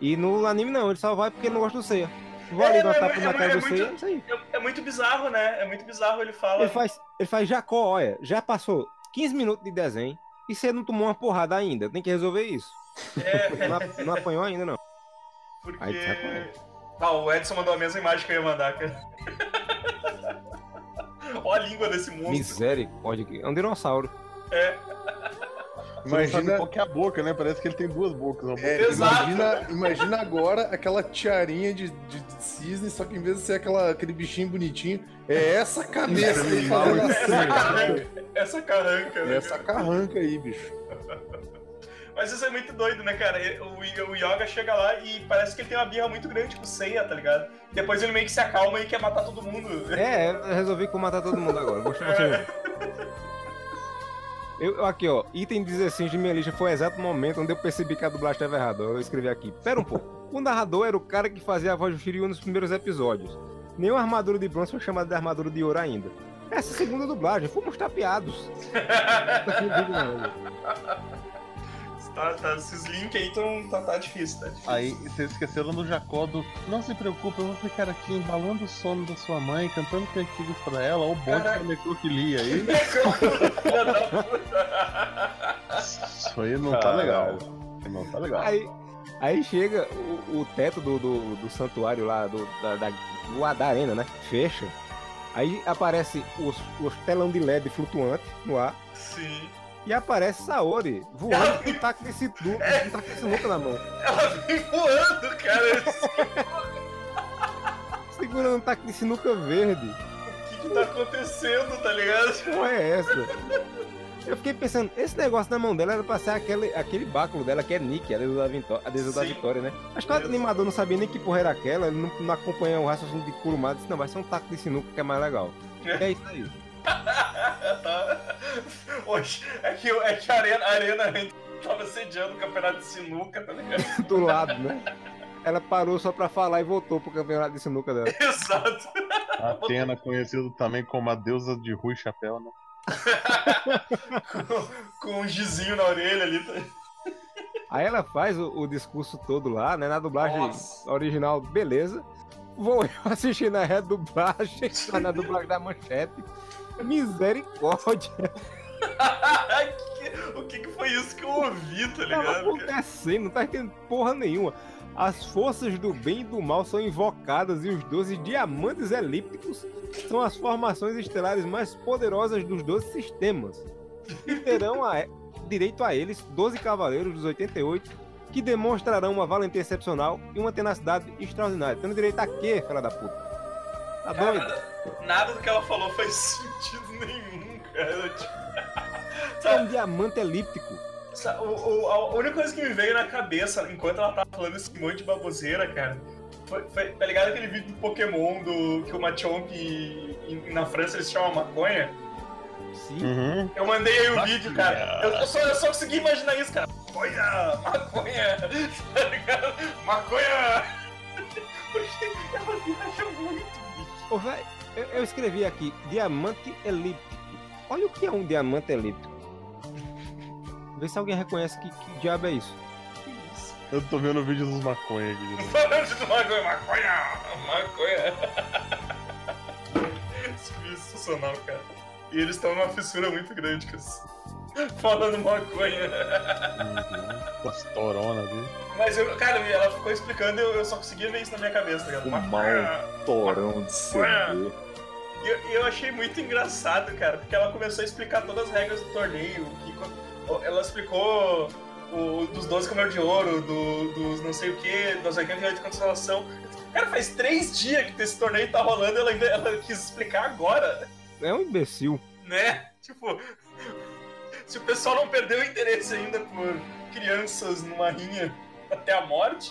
E no anime não, ele só vai porque não gosta do Seiya. Vou É, ali dar é, tapa é, na cara do Seiya, é isso aí. É, é muito bizarro, né? É muito bizarro, ele fala. Ele faz, ele faz Jacó, olha, já passou 15 minutos de desenho e você não tomou uma porrada ainda. Tem que resolver isso. É, Não, não apanhou ainda, não. porque. Aí Ah, o Edson mandou a mesma imagem que eu ia mandar, cara. Olha a língua desse monstro. Misericórdia. que- É um dinossauro. Sabe Imagina, qual que é a boca, né? Parece que ele tem duas bocas. Uma boca é, Exato. imagina, imagina agora aquela tiarinha de, de, de cisne, só que em vez de ser aquela, aquele bichinho bonitinho, é essa cabeça aí fazendo Essa assim. carranca, essa carranca, né? essa carranca aí, bicho. Mas isso é muito doido, né, cara? O, o Yoga chega lá e parece que ele tem uma birra muito grande com o Seiya, tá ligado? Depois ele meio que se acalma e quer matar todo mundo. É, eu resolvi que vou matar todo mundo agora. Gostei. Eu, aqui, ó, item 16 de minha lista foi o exato momento onde eu percebi que a dublagem estava errada. Eu escrevi aqui. Pera um pouco. O narrador era o cara que fazia a voz do Shiryu nos primeiros episódios. Nenhuma armadura de bronze foi chamada de armadura de ouro ainda. Essa é a segunda dublagem, fomos tapeados. [laughs] Tá, tá, esses links aí tão, tá, tá difícil, tá difícil. Aí vocês esqueceram do Jacó do Não se preocupe, eu vou ficar aqui embalando o sono da sua mãe, cantando cantigas pra ela, ou bonde Caraca. pra necrofilia aí. [laughs] Da. Isso aí não tá legal. Não tá legal. Aí, aí chega o, o teto do, do, do santuário lá, do, da, da, do- da arena, né? Fecha. Aí aparece os, os telão de LED flutuante no ar. Sim. E aparece Saori voando com um taco de sinuca, com um taco de sinuca na mão. Ela vem voando, cara. Segurando um taco de sinuca verde. O que que tá acontecendo, tá ligado? Porra é essa? Eu fiquei pensando, esse negócio na mão dela era pra ser aquele, aquele báculo dela, que é Nick, a deusa da, vitó- a deusa da vitória, né? Acho que o animador não sabia nem que porra era aquela, ele não, não acompanha o raciocínio de Kurumada, disse, não, vai ser um taco de sinuca que é mais legal. É isso aí. [laughs] Oxe, é que, é que a Arena, a Arena tava sediando o campeonato de sinuca, tá ligado? [laughs] Do lado, né? Ela parou só pra falar e voltou pro campeonato de sinuca dela. [laughs] Exato. Atena, conhecido também como a deusa de Rui Chapéu, né? com, com um gizinho na orelha ali. Tá... Aí ela faz o, o discurso todo lá, né? Na dublagem Nossa. original, beleza. Vou eu assistir na redublagem, lá na dublagem da manchete. Misericórdia. [laughs] O que, que foi isso que eu ouvi, tá Tava ligado? cara? acontecendo, não tá entendendo porra nenhuma. As forças do bem e do mal são invocadas e os 12 diamantes elípticos são as formações estelares mais poderosas dos 12 sistemas. E terão a- direito a eles 12 cavaleiros dos 88 que demonstrarão uma valentia excepcional e uma tenacidade extraordinária. Tendo direito a quê, filha da puta? Tá doido? Nada do que ela falou faz [laughs] sentido nenhum, cara. Tipo, É um diamante elíptico. O- o- a única coisa que me veio na cabeça enquanto ela tava falando esse monte de baboseira, cara, foi, foi- tá ligado aquele vídeo do Pokémon do que o Machamp em- na França eles chamam maconha? Sim. Uhum. Eu mandei aí o Maconha. vídeo, cara. Eu, eu só, eu só consegui imaginar isso, cara. Maconha! Maconha! [laughs] Tá ligado? Maconha! [laughs] Porque ela viaja muito. Ô, eu, eu escrevi aqui, diamante elíptico. Olha o que é um diamante elíptico. [laughs] Vê se alguém reconhece que, que diabo é isso. Que isso? Eu tô vendo o vídeo dos maconha aqui. Falando de [laughs] maconha, maconha! Maconha! [laughs] Isso cara. E eles estão numa fissura muito grande, cara. [laughs] Falando maconha. Uhum. Pastorona dele. Mas, eu, cara, ela ficou explicando e eu, eu só conseguia ver isso na minha cabeça, tá ligado? O Maconha! Torão de CD. E eu, eu achei muito engraçado, cara, porque ela começou a explicar todas as regras do torneio. Que, ela explicou o, dos 12 câmera de ouro, do, dos não sei o que, das 88 de constelação. Cara, faz três dias que esse torneio tá rolando e ela, ainda- ela quis explicar agora, É um imbecil. né? Tipo, se o pessoal não perdeu o interesse ainda por crianças numa rinha até a morte,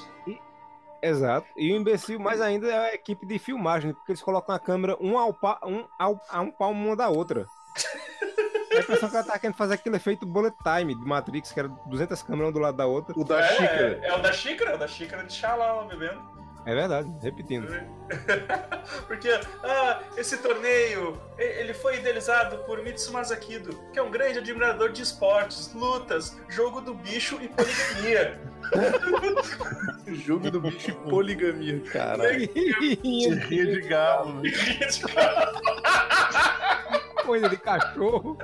Exato. E o imbecil mais ainda é a equipe de filmagem, porque eles colocam a câmera um ao pa, um, ao, a um palmo uma da outra. [laughs] É a impressão que ela tá querendo fazer aquele efeito bullet time de Matrix, que era 200 câmeras uma do lado da outra. O da é, xícara. é o da xícara, é o da xícara de chá lá, bebendo. É verdade, repetindo. [laughs] Porque ah, esse torneio ele foi idealizado por Mitsumasa Kido, que é um grande admirador de esportes, lutas, jogo do bicho e poligamia. [laughs] Jogo do bicho e poligamia, caralho. Ria de galo. né? Coisa de cachorro.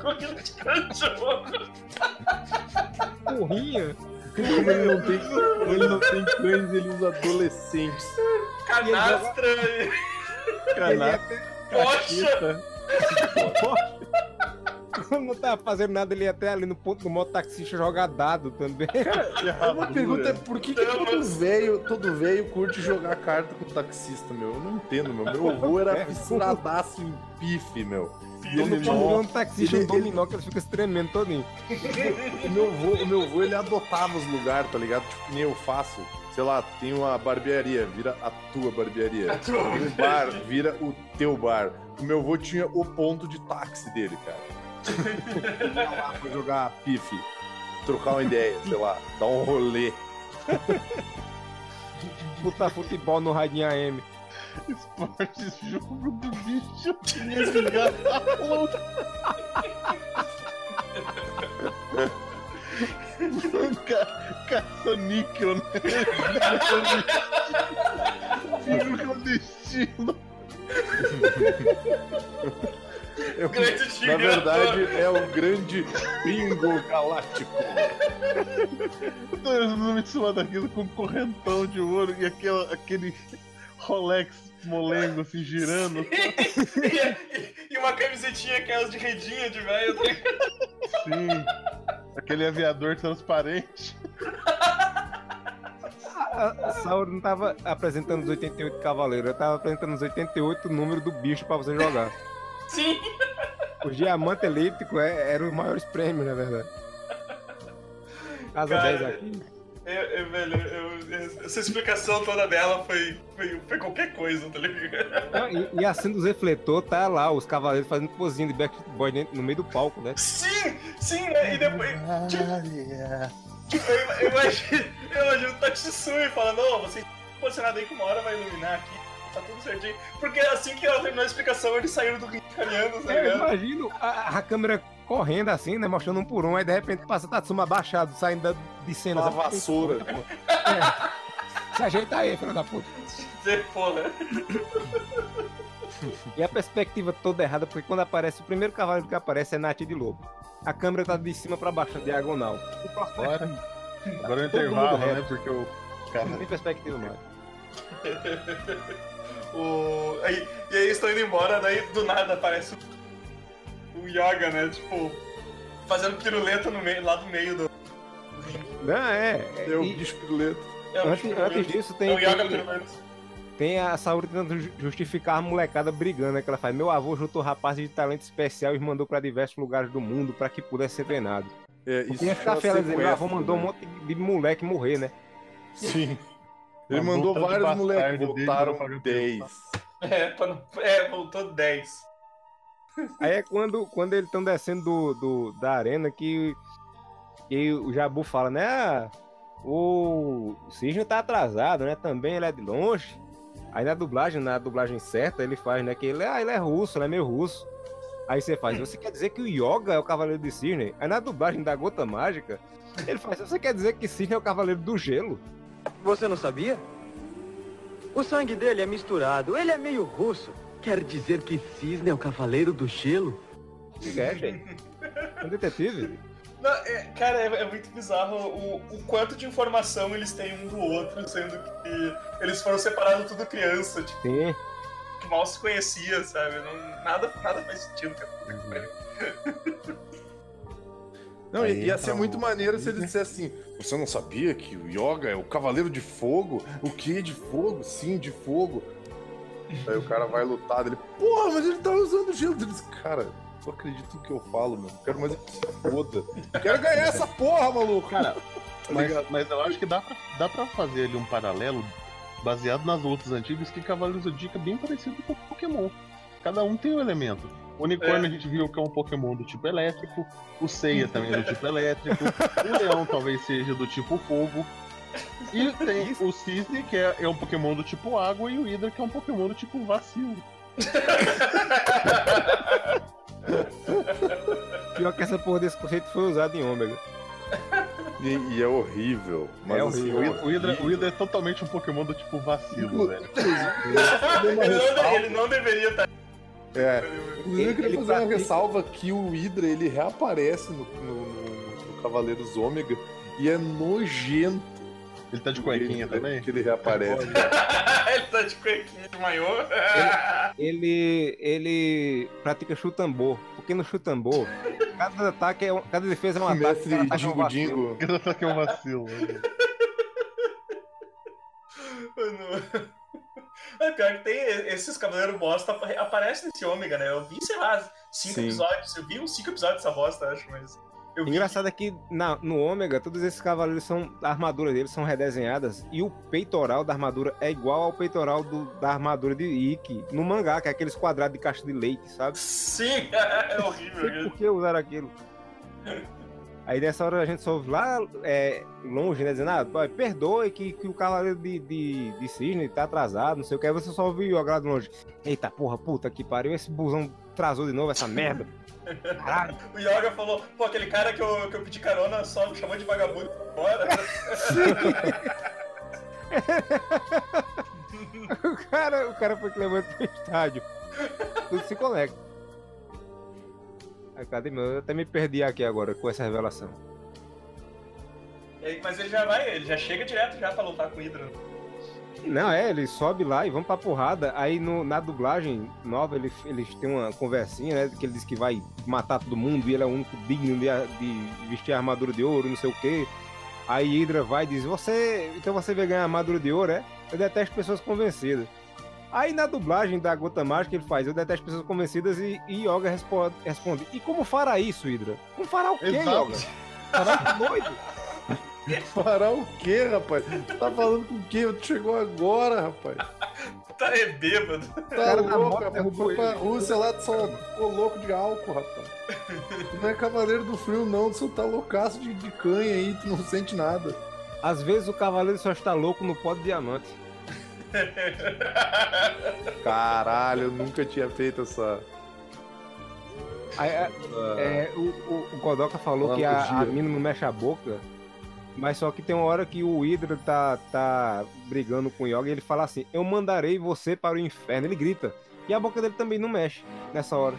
Corrida de cachorro. Porrinha. Como ele não tem, como ele não tem cães, ele usa adolescentes. Canastra. Canastra. Poxa. Quando não tava fazendo nada, ele ia até ali no ponto do mototaxista jogar dado também. Uma pergunta é por que, que todo velho, todo velho curte jogar carta com taxista, meu? Eu não entendo, meu. Meu avô era fissuradaço em pife, meu. Ele não- jogando taxista ele- no dominó, que ele fica se tremendo todinho. [laughs] O meu avô, o meu avô, ele adotava os lugares, tá ligado? Tipo, nem eu faço. Sei lá, tem uma barbearia, vira a tua barbearia. A tua Tem um bar, vira o teu bar. O meu avô tinha o ponto de táxi dele, cara. Ia lá pra jogar pife, trocar uma ideia, sei lá, dar um rolê. Botar futebol no radinho AM. Esportes, jogo do bicho. Ca- Caça-níquel, né? Filho clandestino. Eu- Grande na verdade, é o grande bingo galáctico. Eu tô imaginando em cima daquilo com um correntão de ouro e aquela, aquele Rolex molengo assim girando. [laughs] e, e uma camisetinha aquelas de redinha de velho. tá? Sim. Aquele aviador transparente. A, a Sauro não tava apresentando os 88 cavaleiros, eu tava apresentando os 88 números do bicho pra você jogar. Sim. Os diamantes elípticos é, eram os maiores prêmios, na verdade. Casa Cara, 10 aqui. Eu, eu, velho, eu- essa explicação toda dela foi, foi, foi qualquer coisa, tá ligado? Não, E, e assim dos refletores, tá lá, os cavaleiros fazendo pozinho de Backstreet Boy dentro- no meio do palco, né? Sim, sim, né? E depois. Olha. Eu, eu imagino, eu imagino o Tatsui falando, ô, vocês posicionado aí que uma hora vai iluminar aqui, tá tudo certinho. Porque assim que ela terminou a explicação, eles saíram do ringue caminhando, tá Eu ligado? imagino a, a câmera correndo assim, né? Mostrando um por um, aí de repente passa Tatsuma abaixado, saindo da- de cena. Uma vassoura. [laughs] É. Se ajeita aí, filho da puta. Né? E a perspectiva toda errada, porque quando aparece, o primeiro cavaleiro que aparece é Nath de Lobo. A câmera tá de cima pra baixo, diagonal. Agora, agora é intervalo, né? reto. Porque o cara Não tem perspectiva mais. [laughs] O... Aí, e aí estão indo embora, daí do nada aparece o, o Yoga, né? Tipo, fazendo piruleta no meio, lá do meio do. Não, é. é, Deu e bicho piruleta. É o antes, piruleta. antes disso, É tem, o Yoga tem, piruleta. tem a Saúde tentando ju- justificar a molecada brigando, né? Que ela faz. Meu avô juntou rapazes de talento especial e os mandou pra diversos lugares do mundo pra que pudesse ser treinado. É, Porque ia ficar dizendo, meu avô mandou um né? monte de moleque morrer, né? Sim. [laughs] Ele Uma mandou vários moleques, voltaram pra pagar 10. É, pra não... é, voltou 10. Aí é quando, quando eles estão descendo do, do- da arena que, que o Jabu fala, né? "Ah, o Cisne tá atrasado, né? Também ele é de longe. Aí na dublagem, na dublagem certa, ele faz, né? Que ele, ah, ele é russo, ele é meio russo. Aí você faz, você quer dizer que o Yoga é o Cavaleiro de Cisne? Aí na dublagem da Gota Mágica, ele faz, você quer dizer que Cisne é o Cavaleiro do Gelo? Você não sabia? O sangue dele é misturado. Ele é meio russo. Quer dizer que Cisne é o cavaleiro do gelo? É, gente. Um detetive. Não, é, cara, é, é muito bizarro o, o quanto de informação eles têm um do outro, sendo que eles foram separados tudo criança, tipo, Sim. que mal se conhecia, sabe? Não, nada, nada faz sentido, cara. Não, Aí, ia ser então, muito maneiro se ele dissesse assim: Você não sabia que o Yoga é o cavaleiro de fogo? O que de fogo? Sim, de fogo. Aí o cara vai lutar dele, porra, mas ele tá usando gelo. Ele diz, cara, só acredito no que eu falo, mano. Quero mais que se foda. Quero ganhar essa porra, maluco. Cara, Tá mas, mas eu acho que dá pra, dá pra fazer ali um paralelo baseado nas lutas antigas que Cavaleiros do Zodíaco é bem parecido com Pokémon. Cada um tem um elemento. O unicórnio É. a gente viu que é um Pokémon do tipo elétrico, o Seiya também é do tipo elétrico, o leão talvez seja do tipo fogo. E [laughs] tem o Cisne, que é, é um Pokémon do tipo água, e o Hydra, que é um Pokémon do tipo vacilo. [laughs] Pior que essa porra desse conceito foi usado em Ômega. E, e é horrível. Mas, É assim, horrível. O Hydra, o Hydra- o Hydra é totalmente um Pokémon do tipo vacilo, velho. Ele, não, ele não deveria estar. É, inclusive eu queria Ele fazer uma ressalva que o Hydra ele reaparece no, no, no- no Cavaleiros Ômega e é nojento. Ele tá de cuequinha também? Que ele reaparece. [laughs] ele tá de cuequinha de maiô. Ele, ele pratica chutambor, porque no chutambor, cada ataque é um, cada defesa é um ataque. Mestre cada ataque é um Dingo vacilo. Cada ataque é um vacilo. Mano. É pior que tem esses cavaleiros bosta apa- aparecem nesse ômega, né? Eu vi, sei lá, cinco Sim. episódios. Eu vi uns cinco episódios dessa bosta, acho, mas. Eu vi. Engraçado é que na- no Ômega, todos esses cavaleiros são. A armadura deles são redesenhadas e o peitoral da armadura é igual ao peitoral do- da armadura de Ikki no mangá, que é aqueles quadrados de caixa de leite, sabe? Sim, [laughs] é horrível. sei por que usaram aquilo. Aí nessa hora a gente só ouve lá é, longe, né? Dizendo, ah, pai, perdoe que, que o cavaleiro de, de, de cisne tá atrasado, não sei o que. Aí você só ouve o de longe. Eita porra, puta que pariu, esse busão atrasou de novo, essa merda. Caralho. O Yoga falou, pô, aquele cara que eu, que eu pedi carona só me chamou de vagabundo bora. [laughs] o, cara, o cara foi que levou pro estádio. Tudo se conecta. Aí, cadê meu? Eu até me perdi aqui agora com essa revelação. Mas ele já vai, ele já chega direto já pra lutar com o Hydra. Não, é, ele sobe lá e vamos pra porrada. Aí no, na dublagem nova, ele, eles têm uma conversinha, né? Que ele diz que vai matar todo mundo e ele é o único digno de, de vestir a armadura de ouro, não sei o quê. Aí Hydra vai e diz: Você. Então você vai ganhar a armadura de ouro, é? Eu detesto pessoas convencidas. Aí na dublagem da Gota Mágica ele faz: Eu detesto pessoas convencidas e, e Yoga responde, responde: E como fará isso, Hydra? Como fará o quê, Exato. Yoga? Fará doido? [laughs] Fará o quê, rapaz? Tá falando com quem? Tu chegou agora, rapaz. Tá é bêbado. Tá louco, moto rapaz. Foi pra. Rússia lá, tu só ficou louco de álcool, rapaz. Tu não é cavaleiro do frio, não. Tu só tá loucaço de, de canha aí, tu não sente nada. Às vezes o cavaleiro só está louco no pó de diamante. Caralho, eu nunca tinha feito essa. Aí, é, é, o, o, o Godoka falou que a, a mina não mexe a boca, mas só que tem uma hora que o Hydra tá, tá brigando com o Yoga e ele fala assim: Eu mandarei você para o inferno. Ele grita. E a boca dele também não mexe nessa hora.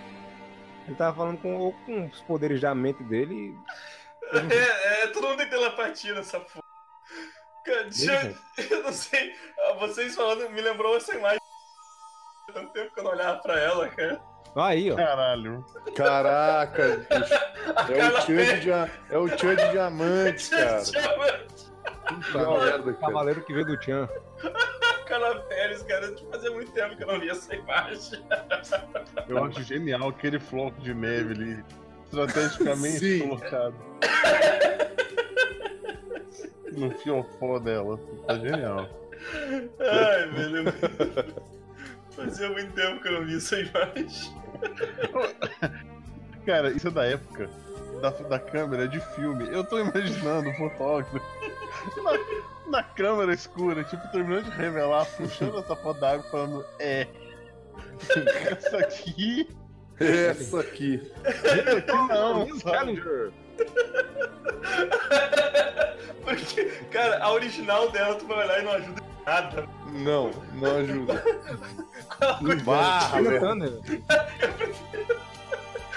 Ele tava falando com, com os poderes da mente dele. É, é, todo mundo tem telepatia nessa porra. Eu, [laughs] eu não sei. Vocês falando me lembrou essa imagem. Tanto tempo que eu não olhava pra ela, cara. Aí, ó. Caralho. Caraca, bicho. [laughs] A É o Tchan de, é o Tchan de diamante, [laughs] cara. Puta merda, cara. Cavaleiro que veio do Tchan. [laughs] Carla Pérez, cara, fazia muito tempo que eu não via essa imagem. Eu acho genial aquele floco de neve ali. Estrategicamente colocado. No fiofó dela. Tá genial. Ai, velho. Fazia muito tempo que eu não vi essa imagem. [laughs] Cara, isso é da época da, da câmera de filme. Eu tô imaginando o fotógrafo na, na câmera escura, tipo, terminando de revelar, puxando essa foto d'água falando, é. Essa aqui. Essa aqui. Essa aqui não, sabe? [laughs] Porque, cara, a original dela tu vai olhar e não ajuda em nada. Não, não ajuda. [laughs] Barra. [laughs]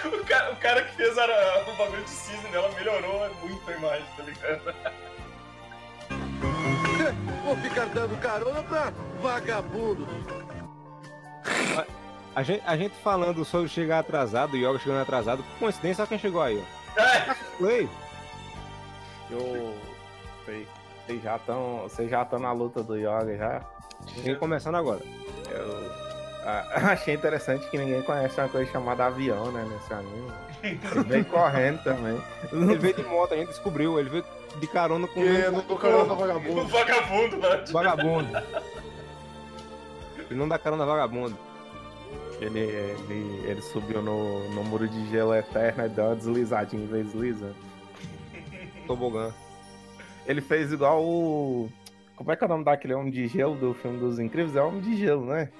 O cara, o cara que fez a- o bagulho de cisne dela melhorou muito a imagem, tá ligado? [laughs] Vou ficar dando carona pra vagabundo. A gente, a gente falando sobre chegar atrasado, o Yoga chegando atrasado, por coincidência, olha quem chegou aí, ó. É, Play. Eu. Vocês já estão. Vocês já estão na luta do Yoga já. Vem começando agora. Eu ah, [laughs] achei interessante que ninguém conhece uma coisa chamada avião, né, nesse anime. Ele vem correndo também. Ele veio de moto, a gente descobriu. Ele veio de carona com eu não dou carona o vagabundo. vagabundo, né? vagabundo. Ele não dá carona vagabundo. Ele, ele, ele subiu no, no muro de gelo eterno e deu uma deslizadinha em vez de deslizando. Tobogã. Ele fez igual o. Como é que é o nome daquele homem de gelo do filme dos Incríveis? É homem de gelo, né?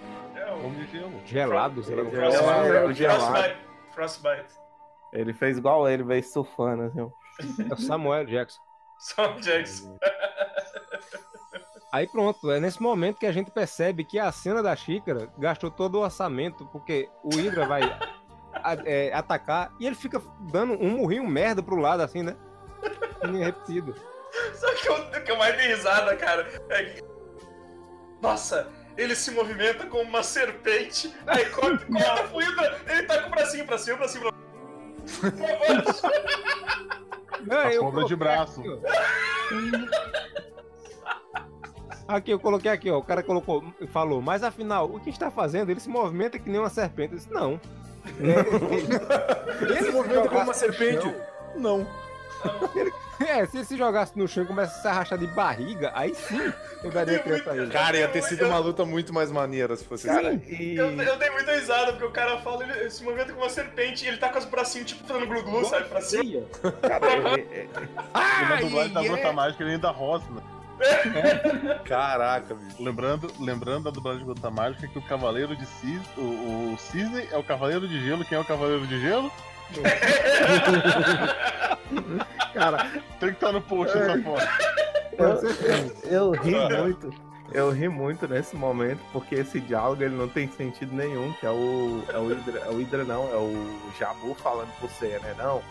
É o Homem de gelo. Gelado, sei lá. É. Frostbite. Gelado. Frostbite. Frostbite. Ele fez igual ele, veio surfando, assim. É o Samuel Jackson. Sam Jackson. Aí pronto, é nesse momento que a gente percebe que a cena da xícara gastou todo o orçamento, porque o Hydra vai a- é, atacar e ele fica dando um murrinho merda pro lado, assim, né? E repetido. Só que o o que eu mais dei risada, cara, é que. Nossa, ele se movimenta como uma serpente. Aí corta, [laughs] corta pro Hydra, ele tá com o bracinho pra cima, pra cima. Não, A sombra de braço. Aqui, eu coloquei aqui, ó. O cara colocou, falou, mas afinal, o que está fazendo? Ele se movimenta que nem uma serpente. Eu disse, não. [laughs] Ele se movimenta como uma serpente. Não. [laughs] É, se ele se jogasse no chão e começasse a se arrastar de barriga, aí sim eu daria crédito a ele. Cara, ia ter sido uma luta muito mais maneira se fosse Cara, assim. e. Eu, eu dei muita risada, porque o cara fala, ele se movimenta como uma serpente e ele tá com os bracinhos, tipo, fazendo glu-glu, sabe, pra cima. Cara, [laughs] é- é- E na dublagem da Bruxa Mágica ele ainda rosna. [laughs] Caraca, bicho. Lembrando, lembrando da dublagem de Bruxa Mágica que o Cavaleiro de Cis, o, o Cisne é o Cavaleiro de Gelo. Quem é o Cavaleiro de Gelo? [laughs] cara, Tem que estar no post essa foto. eu, eu ri muito. Eu ri muito nesse momento, porque esse diálogo ele não tem sentido nenhum, que é o. É o Hydra, é o Hydra não, é o Jabu falando pro você, né? Não.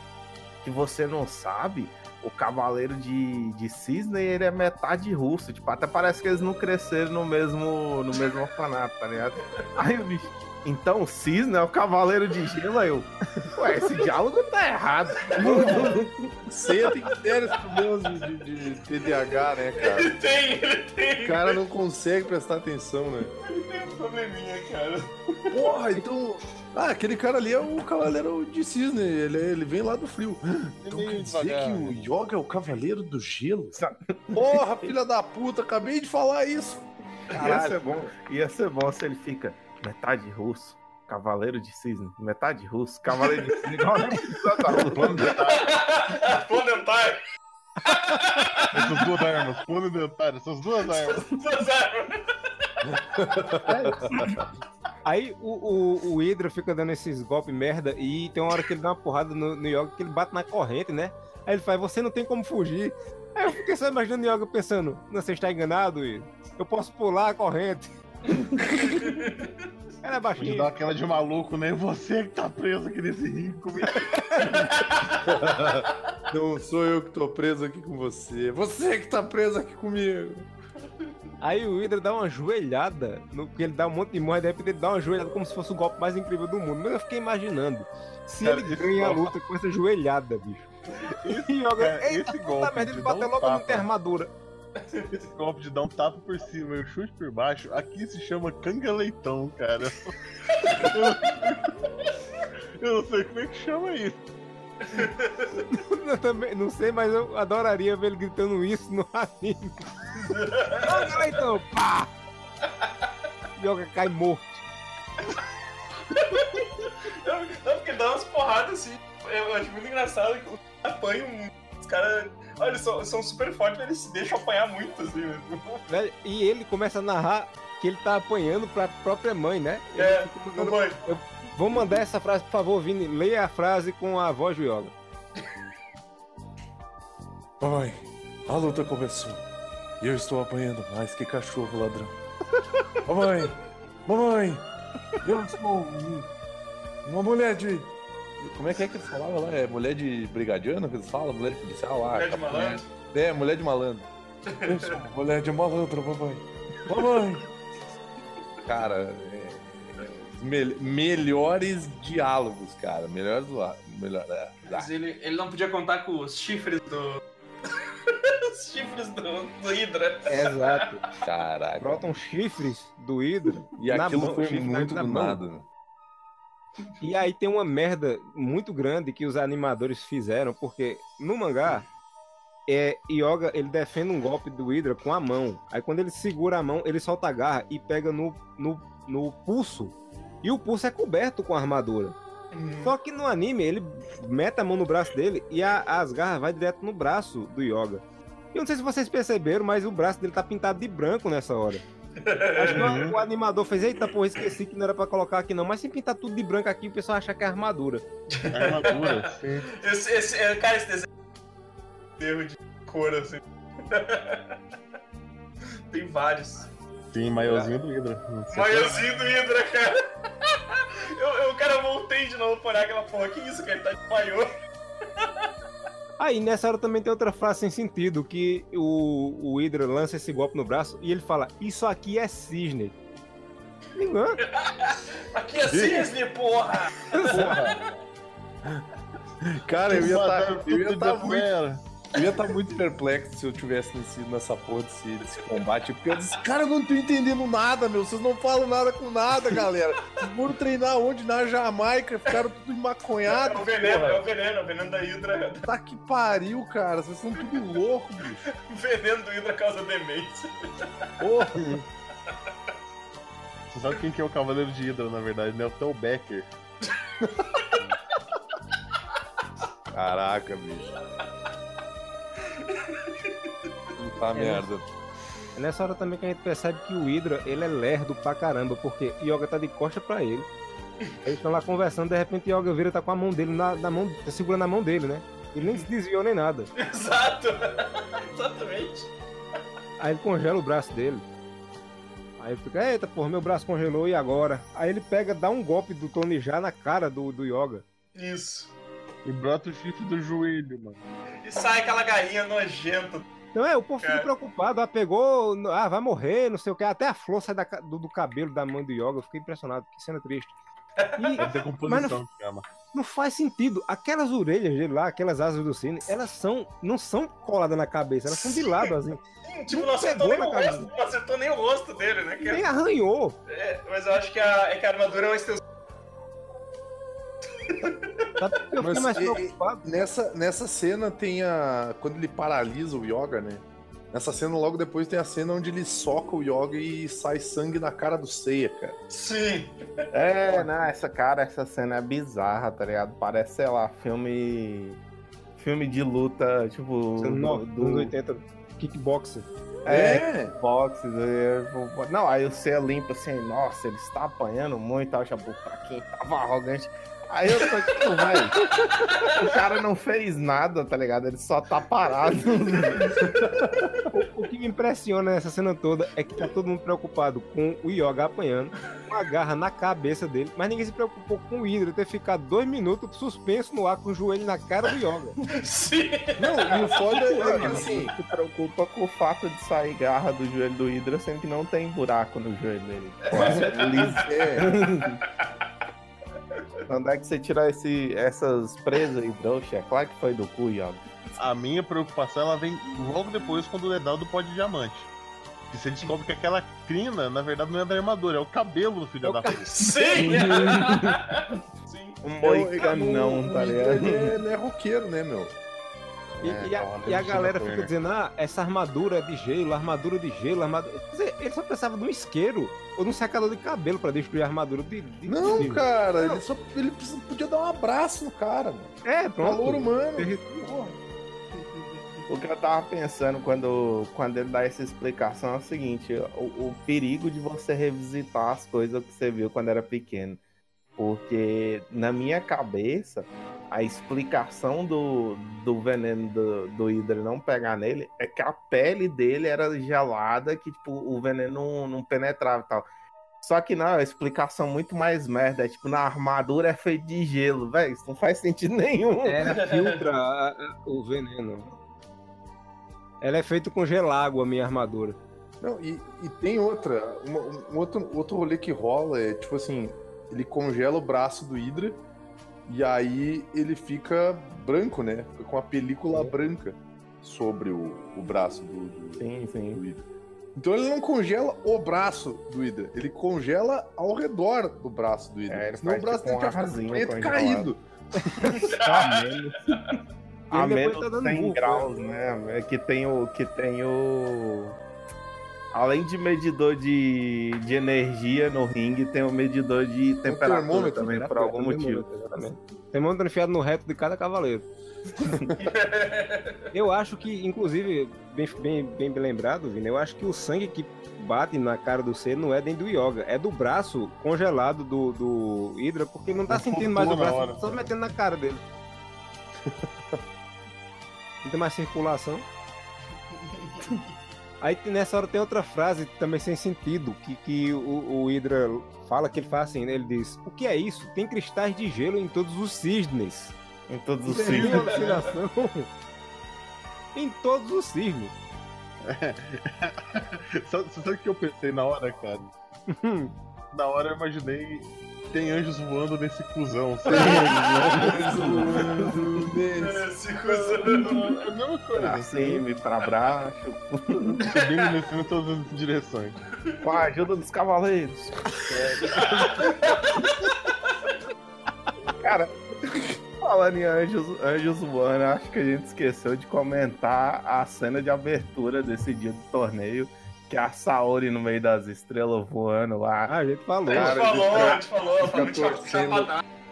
Que você não sabe, o Cavaleiro de, de Cisne ele é metade russo. Tipo, até parece que eles não cresceram no mesmo, no mesmo orfanato, tá ligado? [laughs] Aí o bicho. Então o Cisne é o Cavaleiro de Gelo, aí eu. Ué, esse diálogo tá errado. [laughs] Ceia tem sérios problemas de, de- de TDAH, né, cara? Ele tem, ele tem. O cara não consegue prestar atenção, né? Tem um probleminha, cara. Porra, então. Ah, aquele cara ali é o Cavaleiro de Cisne, ele, ele vem lá do frio. Então Ele quer dizer devagar, que né? o Yoga é o Cavaleiro do Gelo? Porra, filha da puta, acabei de falar isso. Ia ser bom, ia ser bom se ele fica metade russo, cavaleiro de cisne, metade russo, cavaleiro de cisne, igual a Santa Luz. Plano dentário. Essas duas armas, plano dentário, essas duas armas. Duas armas. [laughs] Aí o, o, o Hydra fica dando esses golpes merda e tem uma hora que ele dá uma porrada no, no Yoga que ele bate na corrente, né? Aí ele faz, você não tem como fugir. Aí eu fiquei só imaginando o Yoga pensando, não, você está enganado, Hydra. Eu posso pular a corrente. [laughs] Ela é baixinha. dar aquela de maluco, nem você que tá preso aqui nesse ringue comigo. [laughs] Não sou eu que tô preso aqui com você. Você que tá preso aqui comigo. Aí o Hydra dá uma joelhada, no, porque ele dá um monte de morra, de repente ele dá uma joelhada como se fosse o golpe mais incrível do mundo. Mas eu fiquei imaginando, se Cara, ele esse ganha a luta com essa joelhada, bicho. [laughs] E Yoga, cara, eita, esse golpe merda, de ele bateu um logo não tapa. tem armadura. [laughs] Esse golpe de dar um tapa por cima e um chute por baixo, aqui se chama canga leitão, cara. [laughs] Eu não sei como é que chama isso. Eu também não sei, mas eu adoraria ver ele gritando isso no anime. Olha então, pá! Yoga cai morto. Não, porque dá umas porradas assim. Eu acho muito engraçado que os caras apanham. Os caras. Olha, eles são, são super fortes, mas eles se deixam apanhar muito, assim, né? Velho, E ele começa a narrar que ele tá apanhando pra própria mãe, né? Ele É, fica não foi. Vamos mandar essa frase, por favor, Vini. Leia a frase com a voz do Yoga. Ai, a luta começou. E eu estou apanhando mais que cachorro ladrão. [laughs] Mamãe! Mamãe! Eu sou um- uma mulher de. Como é que é que eles falavam lá? É mulher de brigadiano que eles falam? Mulher de policial lá? Mulher de malandro. É, mulher de malandro. Eu sou mulher de malandro, mamãe. Mamãe! Cara, é- mel- melhores diálogos, cara. Melhores do. Melhor, é, Mas ele, ele não podia contar com os chifres do. Os chifres do, do Hydra. Exato. Caraca. Brotam chifres do Hydra. E na aquilo mão, foi muito na do nada. né? E aí tem uma merda muito grande que os animadores fizeram, porque no mangá, é, Yoga ele defende um golpe do Hydra com a mão. Aí quando ele segura a mão, ele solta a garra e pega no, no, no pulso. E o pulso é coberto com a armadura. Só que no anime ele mete a mão no braço dele e a- as garras vai direto no braço do Yoga. Eu não sei se vocês perceberam, mas o braço dele tá pintado de branco nessa hora. [laughs] Acho que o, o animador fez, eita, porra, esqueci que não era pra colocar aqui não. Mas se pintar tudo de branco aqui, o pessoal acha que é armadura. Armadura, [laughs] sim. Esse, esse, é, cara, esse desenho é erro de cor, assim. [laughs] Tem vários. Sim, maiorzinho do Hydra. Maiorzinho do Hydra, cara. Eu, eu, cara, voltei de novo pra olhar aquela porra. Que isso, cara? Ele tá de maior. Aí nessa hora também tem outra frase sem sentido, que o, o Hydra lança esse golpe no braço e ele fala, isso aqui é cisne. Ninguém. [laughs] Aqui é cisne, porra! Cara, eu ia estar eu ia tá muito. Eu ia tá muito perplexo se eu tivesse nesse, nessa porra desse, desse combate. Porque eu disse, cara, eu não tô entendendo nada, meu. Vocês não falam nada com nada, galera. Vocês foram treinar onde? Na Jamaica, ficaram tudo É maconhados. o veneno, porra. é o veneno, é o veneno da Hydra. Tá que pariu, cara. Vocês são tudo loucos, bicho. [laughs] O veneno do Hydra causa demência. Porra. Você sabe quem que é o Cavaleiro de Hydra, na verdade, né? O Becker. [laughs] Caraca, bicho. Puta merda. É nessa hora também que a gente percebe que o Hydra, ele é lerdo pra caramba, porque Yoga tá de costa pra ele. Eles estão lá conversando, de repente Yoga vira tá com a mão dele na, na mão, tá segurando a mão dele, né? Ele nem se desviou nem nada. [laughs] Exato. [laughs] Exatamente. Aí ele congela o braço dele. Aí ele fica, eita porra, meu braço congelou e agora? Aí ele pega, dá um golpe do Tony já na cara do, do Yoga. Isso. E brota o chifre do joelho, mano. E sai aquela galinha nojenta. Então é, o povo fica Cara. preocupado, ah, pegou, ah, vai morrer, não sei o que, até a flor sai da do, do cabelo da mão do Yoga, eu fiquei impressionado, que cena triste. E [laughs] É que chama. não faz sentido, aquelas orelhas dele lá, aquelas asas do Cine, elas são, não são coladas na cabeça, elas são de lado, assim, Sim, tipo, Não não acertou nem o na rosto. Não acertou nem o rosto dele, né? cara? nem arranhou. É, mas eu acho que a, é que a armadura é uma extensão. Sabe que eu fiquei mais preocupado? Nessa, nessa cena tem a. Quando ele paralisa o Yoga, né? Nessa cena, logo depois, tem a cena onde ele soca o Yoga e sai sangue na cara do Seiya, cara. Sim. É, não, essa cara, essa cena é bizarra, tá ligado? Parece, sei lá, filme. Filme de luta, tipo. No, do, dos do 80, kickboxer. É, boxe. é, Não, aí você limpa assim, nossa, ele está apanhando muito, pô, pra quem tava arrogante. Aí eu tô tipo, velho. o cara não fez nada, tá ligado? Ele só tá parado. O, o que me impressiona nessa cena toda é que tá todo mundo preocupado com o Yoga apanhando, com a garra na cabeça dele, mas ninguém se preocupou com o Hydra ter ficado dois minutos suspenso no ar com o joelho na cara do Yoga. Sim. Não, e o foda é que Ele assim. se preocupa com o fato de sair garra do joelho do Hydra, sendo que não tem buraco no joelho dele. É liso. É, Onde é que você tira esse, essas presas aí, broxa? É claro que foi do cu, Yoga. A minha preocupação ela vem logo depois quando o Ledal do pó de diamante. Que você descobre que aquela crina, na verdade, não é da armadura, é o cabelo do filho da puta. Sim. [laughs] Sim. Um é moicanão, tá ligado? Ele é, ele é roqueiro, né, meu? E, É, e a, calma, e a galera fica dizendo, ah, essa armadura é de gelo, armadura de gelo, armadura. Quer dizer, ele só precisava de um isqueiro ou de um secador de cabelo pra destruir a armadura de. de Não, de- cara, ele só ele precisa- podia dar um abraço no cara, mano. É, pronto. Valor humano. O que eu tava pensando quando, quando ele dá essa explicação é o seguinte: o, o perigo de você revisitar as coisas que você viu quando era pequeno. Porque na minha cabeça, a explicação do, do veneno do, do Hydra não pegar nele é que a pele dele era gelada, que tipo, o veneno não, não penetrava e tal. Só que não, é uma explicação muito mais merda. É tipo, na armadura é feito de gelo, velho. Isso não faz sentido [laughs] nenhum. Ela filtra a- a- o veneno. Ela é feita com gelágua, a minha armadura. Não, e, e tem outra. uma- um outro, outro rolê que rola é, tipo assim, ele congela o braço do Hydra e aí ele fica branco, né? Fica com a película branca sobre o, o braço do, do, Sim, sim. do Hydra. Então ele não congela o braço do Hydra, ele congela ao redor do braço do Hydra. É, ele Senão o braço tipo dele fica preto congelada. caído. [laughs] A menos, a menos tá dando 100 burro, graus, né? É que tem o. Que tem o. Além de medidor de, de energia no ringue, tem o medidor de temperatura termômetro, também, né? por algum motivo. termômetro. Tem manto enfiado no reto de cada cavaleiro. [laughs] eu acho que, inclusive, bem, bem, bem lembrado, Vini, eu acho que o sangue que bate na cara do ser não é dentro do Yoga, é do braço congelado do, do Hydra, porque ele não tá sentindo mais o braço, hora. só metendo na cara dele. [laughs] não tem mais circulação. [laughs] Aí nessa hora tem outra frase também sem sentido, que, que o, o Hydra fala que ele faz assim, né? ele diz, o que é isso? Tem cristais de gelo em todos os cisnes. Em todos os é alucinação. [laughs] em todos os cisnes. [laughs] Sabe o que eu pensei na hora, cara? [laughs] Na hora eu imaginei. Tem anjos voando nesse cuzão. [laughs] sabe? Esse cuzão. É a mesma coisa. Pra cima e pra baixo. Subindo e descendo em todas as direções. Com a ajuda dos cavaleiros. Cara, falando em anjos, anjos voando, acho que a gente esqueceu de comentar a cena de abertura desse dia do torneio. Que é a Saori no meio das estrelas voando lá. Ah, a gente falou. A gente Cara, falou, a gente falou, fica de torcendo.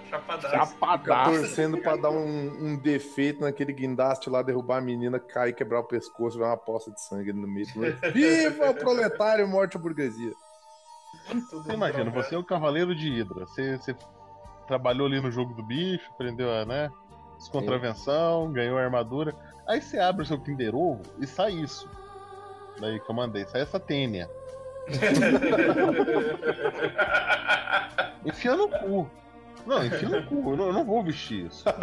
chapadaço. Chapadaço. Torcendo pra dar um, um defeito naquele guindaste lá, derrubar a menina, cair, quebrar o pescoço, ver uma poça de sangue no meio. [laughs] Viva o proletário, morte à burguesia. Você imagina, você é o cavaleiro de Hydra. Você, você trabalhou ali no jogo do bicho, aprendeu a, né? Descontravensão, ganhou a armadura. Aí você abre o seu Kinder Ovo e sai isso. Daí que eu mandei, sai essa tênia. [laughs] Enfia no cu. Não, enfia no cu. Eu não, eu não vou vestir isso. [laughs]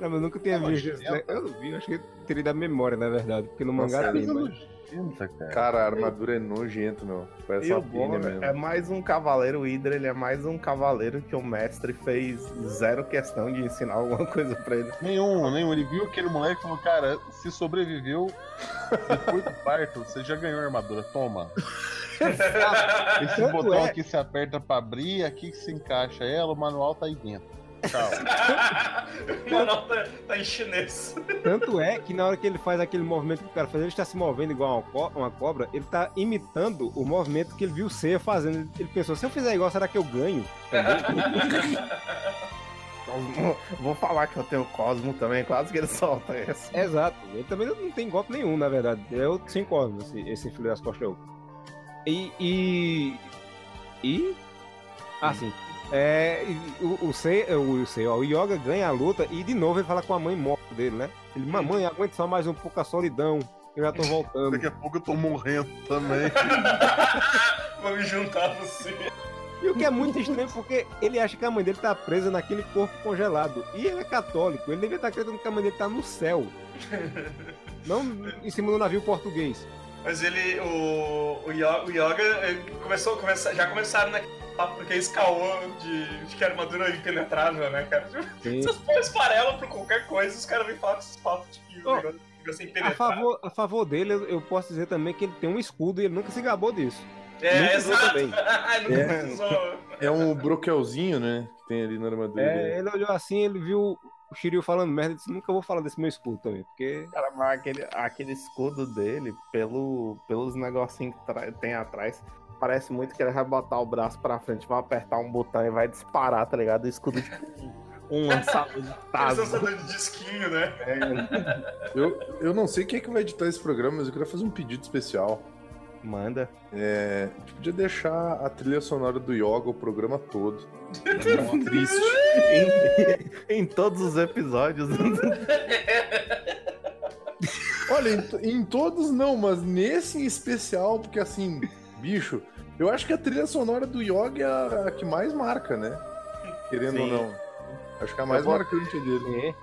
Não, mas eu nunca tinha Tá visto isso. né? Eu não vi, eu acho que teria da memória, na verdade. Porque no Nossa, mangá é tem, Coisa mas... nojenta, cara. Cara, a armadura é nojenta, meu. Parece E o uma bom pilha é- mesmo. é mais um cavaleiro, o Hydra, ele é mais um cavaleiro que o mestre fez zero questão de ensinar alguma coisa pra ele. Nenhum, nenhum. Ele viu aquele moleque e falou, cara, se sobreviveu foi pro parto, você já ganhou a armadura, toma. [laughs] Esse Tanto botão é- aqui se aperta pra abrir, aqui que se encaixa ela, o manual tá aí dentro. Manual [laughs] tá, tá em chinês. Tanto é que na hora que ele faz aquele movimento que o cara faz, ele está se movendo igual uma, co- uma cobra, ele tá imitando o movimento que ele viu o Seiya fazendo. Ele- pensou, se eu fizer igual, será que eu ganho? Cosmo- [laughs] Vou falar que eu tenho Cosmo também, quase que ele solta essa. Exato. Ele também não tem golpe nenhum, na verdade. É o sem cosmos, esse, esse filho das costas. E. E. E. Ah, sim. É, e o, o, Sei, o, Sei, ó, o Yoga ganha a luta e de novo ele fala com a mãe morta dele, né? Ele, mamãe, aguente só mais um pouco a solidão. Eu já tô voltando. Daqui a pouco eu tô morrendo também. [laughs] Vou me juntar a você. E o que é muito estranho porque ele acha que a mãe dele tá presa naquele corpo congelado. E ele é católico, ele devia estar acreditando que a mãe dele tá no céu. [laughs] Não em cima do navio português. Mas ele, o, o, Yo- o Yoga começou, começa, já começaram naquele papo porque esse caô de, de que armadura é impenetrável, né, cara? Tipo, Sim. Vocês põem esfarelam por qualquer coisa, os caras vem falar com esses papos de que o Oh, negócio é A favor, a favor dele, eu, posso dizer também que ele tem um escudo e ele nunca se gabou disso. É, nunca usou exato. também. [laughs] Nunca É. É um broquelzinho, né? Que tem ali na armadura É, dele. ele olhou assim, ele viu o Shiryu falando merda e disse, nunca vou falar desse meu escudo também, porque... Cara, mas aquele, aquele escudo dele, pelo, pelos negocinhos que tem atrás, parece muito que ele vai botar o braço pra frente, vai apertar um botão e vai disparar, tá ligado? O escudo tipo um lançador de taso. lançador de disquinho, né? Eu, eu não sei quem é que vai editar esse programa, mas eu queria fazer um pedido especial. Manda. É, a gente podia deixar a trilha sonora do Yoga o programa todo. É muito triste. em, em todos os episódios. Olha, em, em todos não, mas nesse em especial, porque assim, bicho, eu acho que a trilha sonora do Yoga é a, a que mais marca, né? Querendo Sim. ou não. Acho que é a mais Eu marcante dele.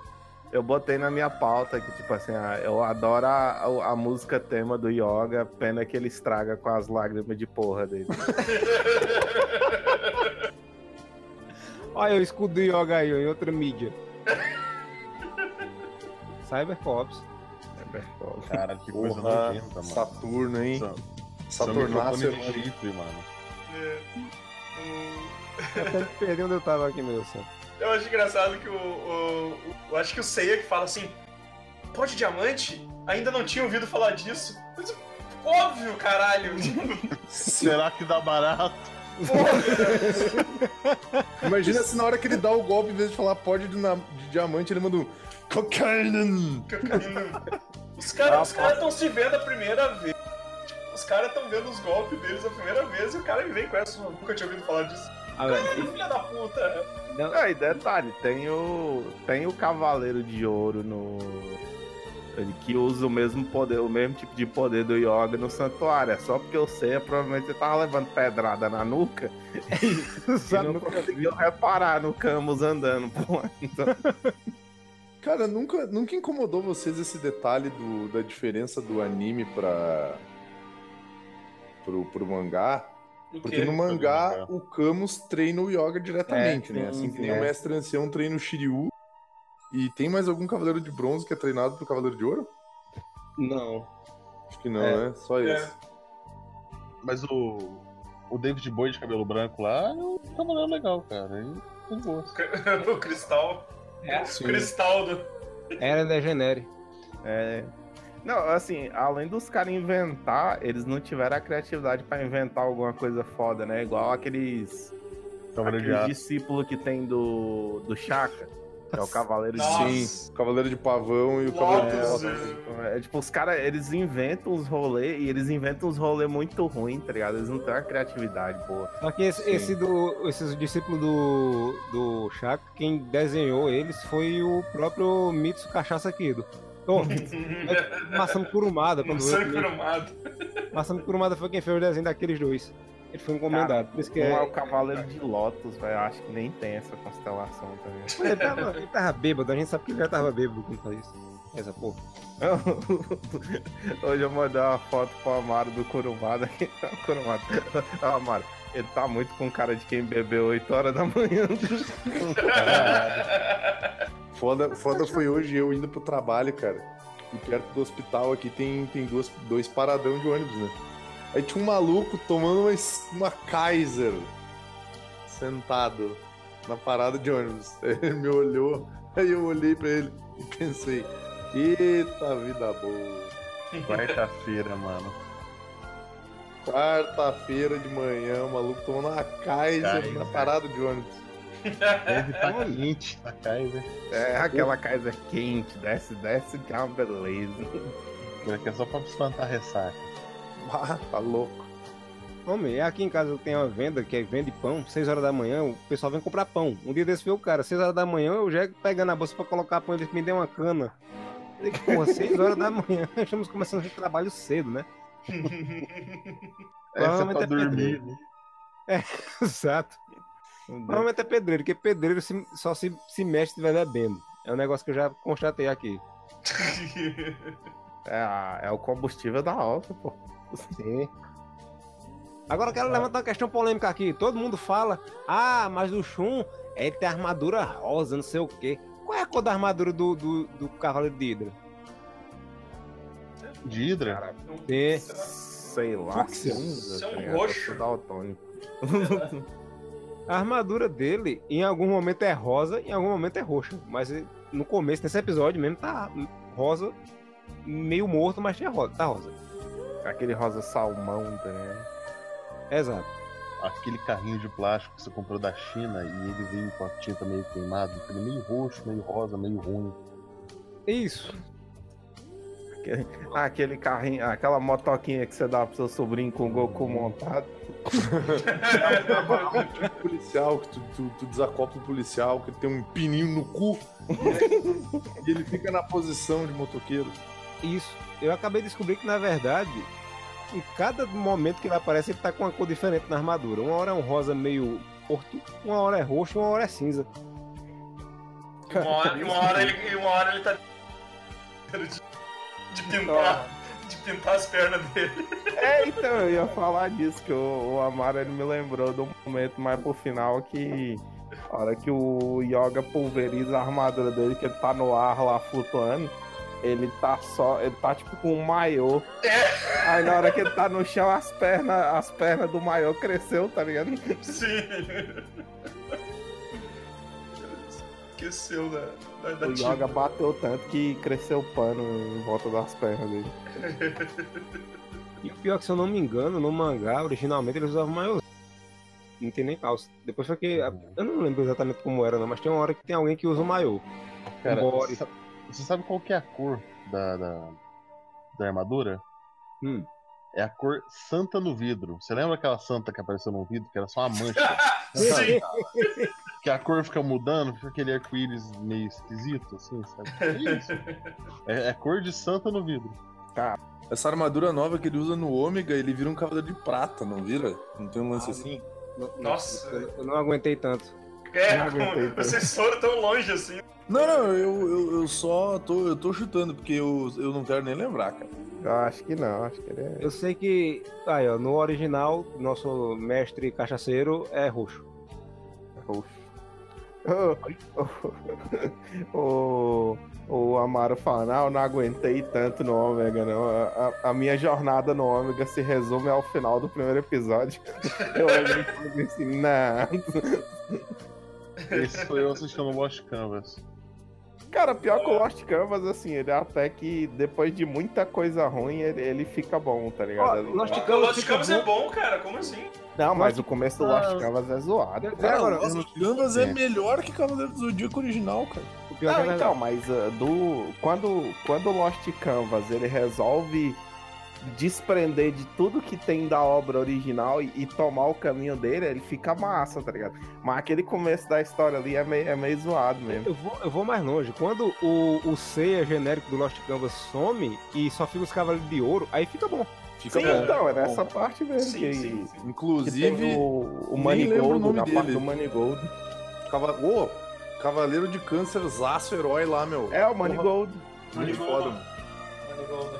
Eu botei na minha pauta que, tipo assim, ah, eu adoro a, a, a música tema do Yoga, pena que ele estraga com as lágrimas de porra dele. [laughs] Olha o escudo do Yoga aí, ó, em outra mídia. [laughs] Cybercops. Cara, que coisa Porra, nojenta, mano. Saturno, hein? Saturnácio. de chifre, mano. É. Hum, Eu até perdi onde eu tava aqui, meu santo. Eu acho engraçado que o, o, o- Eu acho que o Seiya que fala assim. Pó de diamante? Ainda não tinha ouvido falar disso. Mas, Óbvio, caralho! [laughs] Será que dá barato? Imagina se na hora que ele dá o golpe, em vez de falar pode de, de diamante, ele manda um. Cocaine! Os caras cara estão se vendo a primeira vez. Os caras estão vendo os golpes deles a primeira vez e o cara me vem com essa. Eu nunca tinha ouvido falar disso. Ah, velho, Ai, filha da puta. não- Ah, e detalhe, tem o. Tem o Cavaleiro de Ouro no. Ele que usa o mesmo poder, o mesmo tipo de poder do Yoga no santuário. É só porque eu sei, é, provavelmente ele tava levando pedrada na nuca e só não não conseguiu reparar no Camus andando por lá. Então, Cara, nunca, nunca incomodou vocês esse detalhe do, da diferença do anime pra. Pro, pro mangá? O Porque no mangá o Camus treina o Yoga diretamente, É, né? sim, Assim que nem é. o Mestre Ancião treina o Shiryu. E tem mais algum Cavaleiro de Bronze que é treinado pro Cavaleiro de Ouro? não. Acho que não, É. né? Só É. esse. Mas o. O David Bowie de cabelo branco lá é um cavaleiro legal, cara. E tem gosto. o cristal. É, o cristal do. Era Degenere. É. Não, assim, além dos caras inventar, eles não tiveram a criatividade pra inventar alguma coisa foda, né? Igual aqueles. Cavaleiro de aqueles aço. discípulos que tem do. do Chaka, que é o [laughs] Cavaleiro de Nossa. Sim, o Cavaleiro de Pavão e o Cavaleiro de Lotus. É tipo, os caras, eles inventam uns rolês e eles inventam uns rolês muito ruins, tá ligado? Eles não têm uma criatividade boa. Só que esse, Sim. esse do, esses discípulos do, do Chaco, quem desenhou eles foi o próprio Mitsu Cachaça Kido. Então, Masami Kurumada, Um. Masami Kurumada foi quem fez o desenho daqueles dois. Ele foi encomendado, por isso que Um é é... o Cavaleiro de Lotus, velho. Eu acho que nem tem essa constelação também. Ele tava, ele tava bêbado, a gente sabe que ele já tava bêbado quando faz isso. Essa porra. Hoje eu mandei uma foto pro Amaro do Kurumada. Kurumada. Ah, Amaro, ele tá muito com cara de quem bebeu 8 horas da manhã. [laughs] Foda, foda foi hoje eu indo pro trabalho, cara. E perto do hospital aqui tem, tem duas, dois paradão de ônibus, né? Aí tinha um maluco tomando uma, uma Kaiser sentado na parada de ônibus. Aí [laughs] ele me olhou, aí eu olhei pra ele e pensei, eita vida boa. Quarta-feira, mano. Quarta-feira de manhã, o maluco tomando uma Kaiser, Kaiser. na parada de ônibus. Deve tá quente a Kaiser. É, aquela casa quente, desce, desce, que é uma beleza. Que é só pra espantar ressaca. Ah, tá louco. Homem, aqui em casa tem uma venda que é vende pão, 6 horas da manhã, o pessoal vem comprar pão. Um dia desse veio o cara, 6 horas da manhã, eu já pegando a bolsa pra colocar pão, ele me deu uma cana. Eu porra, 6 horas da manhã, [laughs] estamos começando o trabalho cedo, né? [laughs] Essa é pra é dormir. pedreiro. [laughs] Exato. Normalmente é pedreiro, porque pedreiro se- só se, se mexe se estiver bebendo. É um negócio que eu já constatei aqui. [laughs] É, a- é o combustível da alta, pô. Sim. Agora eu quero levantar uma questão polêmica aqui. Todo mundo fala, ah, mas o Shun, ele tem armadura rosa, não sei o quê. Qual é a cor da armadura do, do, do Cavaleiro de Hydra? De Hidra? Tem. Sei lá. Cinza, Isso é um tá roxo. Eu sou daltônico. [laughs] A armadura dele, em algum momento é rosa, em algum momento é roxa. Mas eh, no começo, nesse episódio mesmo, tá rosa, meio morto, mas tinha rosa. Tá rosa. Aquele rosa salmão, tá ligado? Exato. Aquele carrinho de plástico que você comprou da China e ele veio com a tinta meio queimada, aquele meio roxo, meio rosa, meio ruim. Isso. Aquele, aquele carrinho, aquela motoquinha que você dá pro seu sobrinho com o Goku montado. [laughs] policial, que tu, tu, tu desacopla o policial, que tem um pininho no cu. [laughs] e ele fica na posição de motoqueiro. Isso. Eu acabei de descobrir que, na verdade, em cada momento que ele aparece, ele tá com uma cor diferente na armadura. Uma hora é um rosa meio porto, uma hora é roxo, uma hora é cinza. Uma hora, uma hora ele, uma hora ele tá. De, de pintar. De pintar as pernas dele. [laughs] É, então, eu ia falar disso, que o, o Amaro ele me lembrou do momento mais pro final que. A hora que o Yoga pulveriza a armadura dele, que ele tá no ar lá flutuando, ele tá só. Ele tá tipo com um maiô. Aí na hora que ele tá no chão, as pernas, as pernas do maiô cresceu, tá ligado? Sim. Esqueceu da, da, da O. Yoga bateu tanto que cresceu pano em volta das pernas dele. [laughs] E o pior é que, se eu não me engano, no mangá, originalmente, eles usavam maiô. não tem nem calça. Depois foi que. Eu não lembro exatamente como era, não, mas tem uma hora que tem alguém que usa o maiô. Cara, sa- você sabe qual que é a cor da, da, da armadura? Hum. É a cor santa no vidro. Você lembra aquela santa que apareceu no vidro, que era só uma mancha? [laughs] Que a cor fica mudando, fica aquele arco-íris meio esquisito, assim, sabe? É isso. [laughs] É, é cor de santa no vidro. Essa armadura nova que ele usa no Ômega, ele vira um cavaleiro de prata, não vira? Não tem um lance Ah, assim? Nossa. Eu, eu não aguentei tanto. É, Não aguentei, [laughs] vocês foram tão longe assim. Não, não, eu, eu, eu só tô, eu tô chutando, porque eu, eu não quero nem lembrar, cara. Eu acho que não, acho que ele é. Eu sei que. Aí, ó, no original, nosso mestre cachaceiro é roxo. roxo. O, [laughs] o, o Amaro fala, não, eu não aguentei tanto no Ômega, não. A, a- a minha jornada no Ômega se resume ao final do primeiro episódio. [laughs] Eu olhei e falei assim, não. Esse sou eu assistindo Lost Canvas. Cara, pior que o Lost Canvas, assim, ele até que depois de muita coisa ruim, ele, ele fica bom, tá ligado? Ele- Lost O Canvas Lost Canvas é bom, cara. Como assim? Não, mas Lost- o começo do Lost Canvas é zoado. É, cara. agora, Nossa, Canvas é melhor que Cavaleiro do Zodíaco original, cara. o pior que é Não, verdade. então, mas ah, do quando quando o Lost Canvas ele resolve desprender de tudo que tem da obra original e, e tomar o caminho dele, ele fica massa, tá ligado? Mas aquele começo da história ali é meio, é meio zoado mesmo. Eu vou, eu vou mais longe. Quando o, o Seiya genérico do Lost Canvas some e só fica os cavaleiros de ouro, aí fica bom. Fica Sim, bom. então, é Fica nessa bom. parte mesmo Sim, que, sim, sim. que Inclusive, o, o lembro o Manigold, nome na parte dele. do Manigold. cava... Ô, Cavaleiro de Câncer Zaço Herói lá, meu. É, o Manigold. Muito foda. Manigold. Manigold.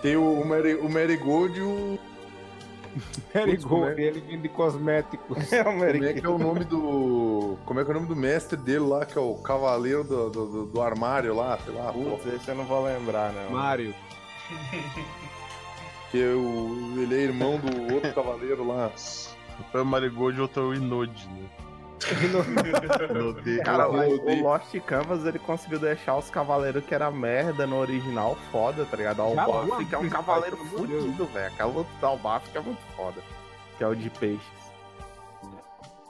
Tem o, o, Mary, o Marigold e o. [laughs] Como é? ele vende cosméticos. [laughs] É o Como é que Manigold. é o nome do. Como é que é o nome do mestre dele lá, que é o Cavaleiro do, do, do- do armário lá, sei lá, Putz, pô. esse eu não vou lembrar, não. Mario. [laughs] Que o, ele é irmão do outro cavaleiro lá. Foi o Marigold e outro é o Inode, né? [laughs] Inode. Cara, o, Lost Canvas ele conseguiu deixar os cavaleiros que era merda no original foda, tá ligado? O logo, é um cavaleiro fudido, velho. Aquela luta do Albafic é muito foda. Que é o de peixes.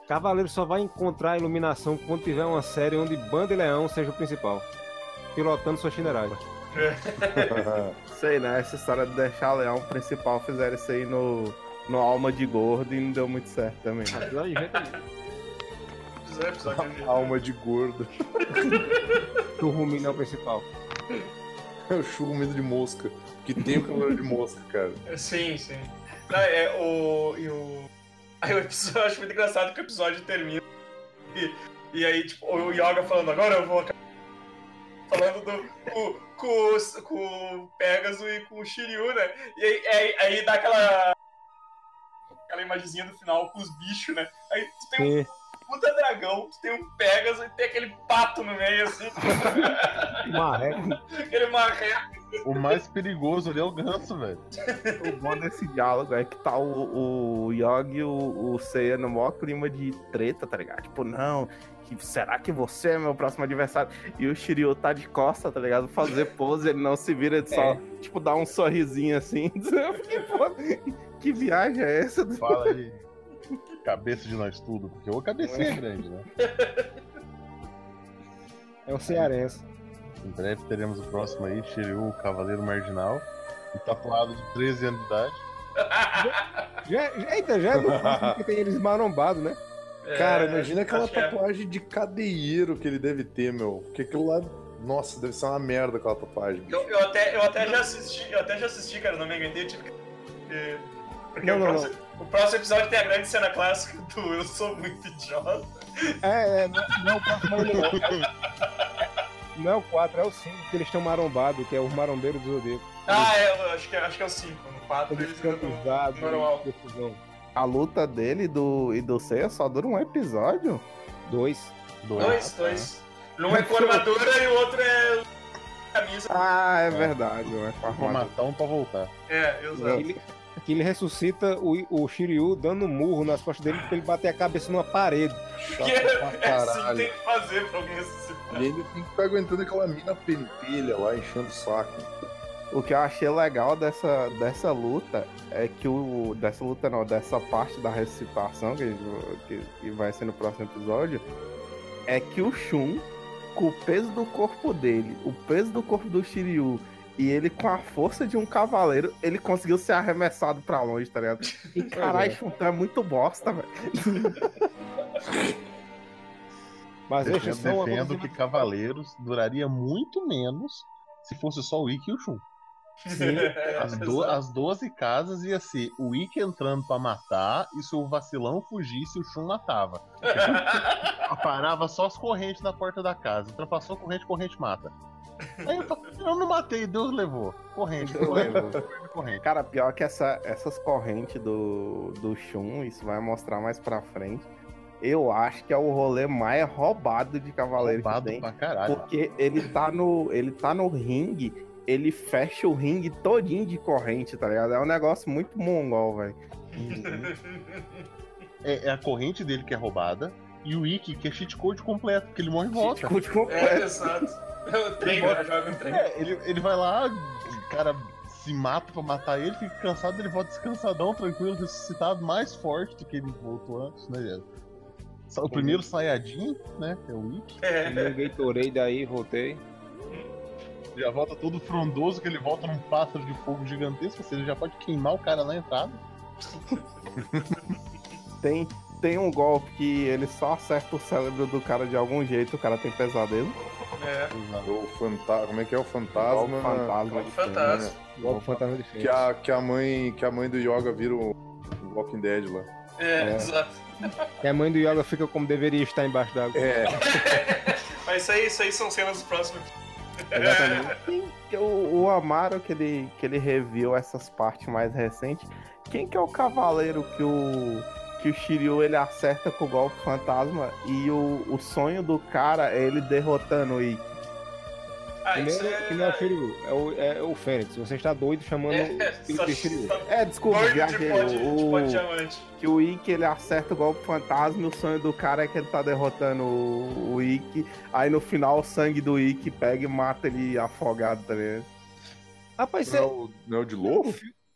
Cavaleiro só vai encontrar a iluminação quando tiver uma série onde Banda e Leão seja o principal. Pilotando sua Shinerai. Sei, né? Essa história de deixar o leão principal fizeram isso aí no, no Alma de Gordo e não deu muito certo também. Episódio, episódio. [laughs] Alma de gordo. O Rumi não é o principal. Eu chugo medo de mosca. Que tem o cavaleiro de mosca, cara. Sim, sim. Não, é, o, e o... Aí o episódio, eu acho muito engraçado que o episódio termina e, e aí, tipo, o Yoga falando, agora eu vou acabar falando do, com, com, os- com o Pegasus e com o Shiryu, né? E aí, aí, aí dá aquela aquela imagenzinha do final com os bichos, né? Aí tu tem um puta dragão, tu tem um Pegasus e tem aquele pato no meio, assim, [laughs] Marreco. aquele marreco. O mais perigoso ali é o ganso, velho. O bom desse diálogo é que tá o, o Yogi e o, o Seiya no maior clima de treta, tá ligado? Tipo, não, que, será que você é meu próximo adversário? E o Shiryu tá de costa, tá ligado? Fazer pose, ele não se vira, ele só, tipo, dá um sorrisinho assim. [laughs] Eu fiquei, pô, que viagem é essa? Fala aí. Cabeça de nós tudo, porque o cabecinha é grande, né? É um cearense. Em breve teremos o próximo aí, Shiryu, o Cavaleiro Marginal. Um tatuado de 13 anos de idade. Já, já- eita, já é do próximo que tem eles marombados, né? Cara, É, imagina aquela é. tatuagem de cadeieiro que ele deve ter, meu. Porque aquilo lá. Nossa, deve ser uma merda aquela tatuagem. Eu, eu até, eu até já assisti, eu até já assisti, cara, não me eu tive que. Porque, Não, o, não, próximo, o próximo episódio tem a grande cena clássica do Eu Sou Muito Idiota. É, é, não, não é o próximo não. Não é o 4, é o 5 que eles estão marombados, que é o marombeiro do Zodíaco. Ah, é, eu acho que, acho que é o 5. No 4 Eles eles ficam normal. A luta dele e do, e do Seiya só dura um episódio? Dois. Dois, dois. Um é com armadura e o outro é camisa. Ah, é verdade, é com armadura. um pra voltar. É, exato. Ele, que ele ressuscita o, o Shiryu dando um murro nas costas dele pra ele bater a cabeça numa parede. [laughs] Que é, é assim que tem que fazer pra alguém ressuscitar. E ele tem que ficar aguentando aquela mina pentelha lá, enchendo o saco. O que eu achei legal dessa, dessa luta é que o. Dessa luta não, dessa parte da ressuscitação que, a gente- que, que vai ser no próximo episódio, é que o Shun, com o peso do corpo dele, o peso do corpo do Shiryu, e ele com a força de um cavaleiro, ele conseguiu ser arremessado pra longe, tá ligado? [laughs] E caralho, Shun, tu é muito bosta, velho. [laughs] Mas Eu defendo coisa que Cavaleiros duraria muito menos se fosse só o Ikki e o Shun. [laughs] As, do- as 12 casas ia ser o Ikki entrando pra matar e se o vacilão fugisse, o Shun matava. [laughs] Parava só as correntes na porta da casa. Ultrapassou a corrente, corrente mata. Aí eu, eu não matei, Deus levou. Corrente, Deus corrente, levou. corrente. Cara, pior que essa, essas correntes do, do Shun, isso vai mostrar mais pra frente. Eu acho que é o rolê mais roubado de Cavaleiro Roubado que tem. pra caralho. Porque ele tá no. Ele tá no ringue, ele fecha o ringue todinho de corrente, tá ligado? É um negócio muito mongol, velho. É, é a corrente dele que é roubada e o Ikki que é cheat code completo, porque ele morre e volta. Cheat code É, completo. exato. Eu treino, jogo um treino. É, ele, ele vai lá, o cara se mata pra matar ele, fica cansado, ele volta descansadão, tranquilo, ressuscitado, mais forte do que ele voltou antes, né, O primeiro Sayajin, né, que é o Ikki, É. Gatorade daí, voltei. Já volta todo frondoso, que ele volta num pássaro de fogo gigantesco, ou seja, já pode queimar o cara na entrada. [laughs] Tem, tem um golpe que ele só acerta o cérebro do cara de algum jeito, o cara tem pesadelo. É. O fanta... Como é que é o fantasma? fantasma de Fantasma. Golpe fantasma de Que a, que, a mãe, que a mãe do Yoga vira o o Walking Dead lá. É, É. exato. E a mãe do Yoga fica como deveria estar embaixo d'água. É, [laughs] Mas isso aí, isso aí são cenas do próximo. Exatamente. É o, o Amaro que ele, que ele reviu essas partes mais recentes, quem que é o cavaleiro que o que o Shiryu ele acerta com o golpe fantasma e o, o sonho do cara é ele derrotando o Ikki? Ah, isso Primeiro, é. que não é o Shiryu, é o, é o Fênix. Você está doido chamando É, o filho só- de Shiryu. É, desculpa, de viajei. de, de pó de O, diamante. que o Ikki ele acerta o golpe fantasma e o sonho do cara é que ele tá derrotando o, o Ikki. Aí no final o sangue do Ikki pega e mata ele afogado, tá ligado? Rapaz, não, você... é o, não é o de lobo?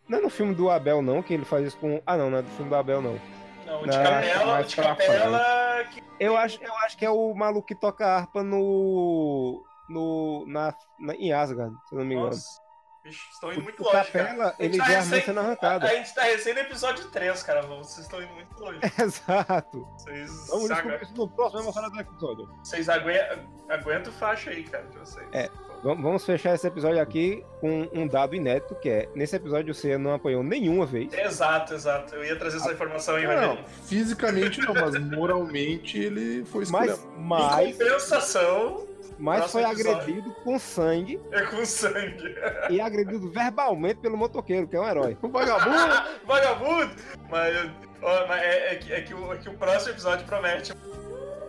não é no filme do Abel, não, que ele faz isso com. Ah, não, não é do filme do Abel, não. Não, o de Não, capela, o mais de capela. Que... Eu acho, eu acho que é o maluco que toca harpa no. No na, na- em Asgard, se eu não me engano. Nossa. Bicho, estão indo O, muito o longe. cara. Capela, A gente ele tá vê a recém- sendo arrancada. A gente tá recém no episódio 3, cara. Vocês estão indo muito longe. [laughs] Exato. Vocês, Vamos agu- isso no próximo emocionado episódio. vocês aguentam, aguentam faixa aí, cara, de vocês. É. Vamos fechar esse episódio aqui com um dado inédito, que é, nesse episódio o Seiya não apanhou nenhuma vez. Exato, exato. Eu ia trazer essa informação aí, Não, Rogério. fisicamente não, mas moralmente ele foi Mas, escolhido. Em mas, compensação, mas foi próximo episódio. agredido com sangue é com sangue. e agredido verbalmente pelo motoqueiro, que é um herói. O vagabundo! [laughs] Vagabundo! Mas, ó, mas é, é que, é, que o, é que o próximo episódio promete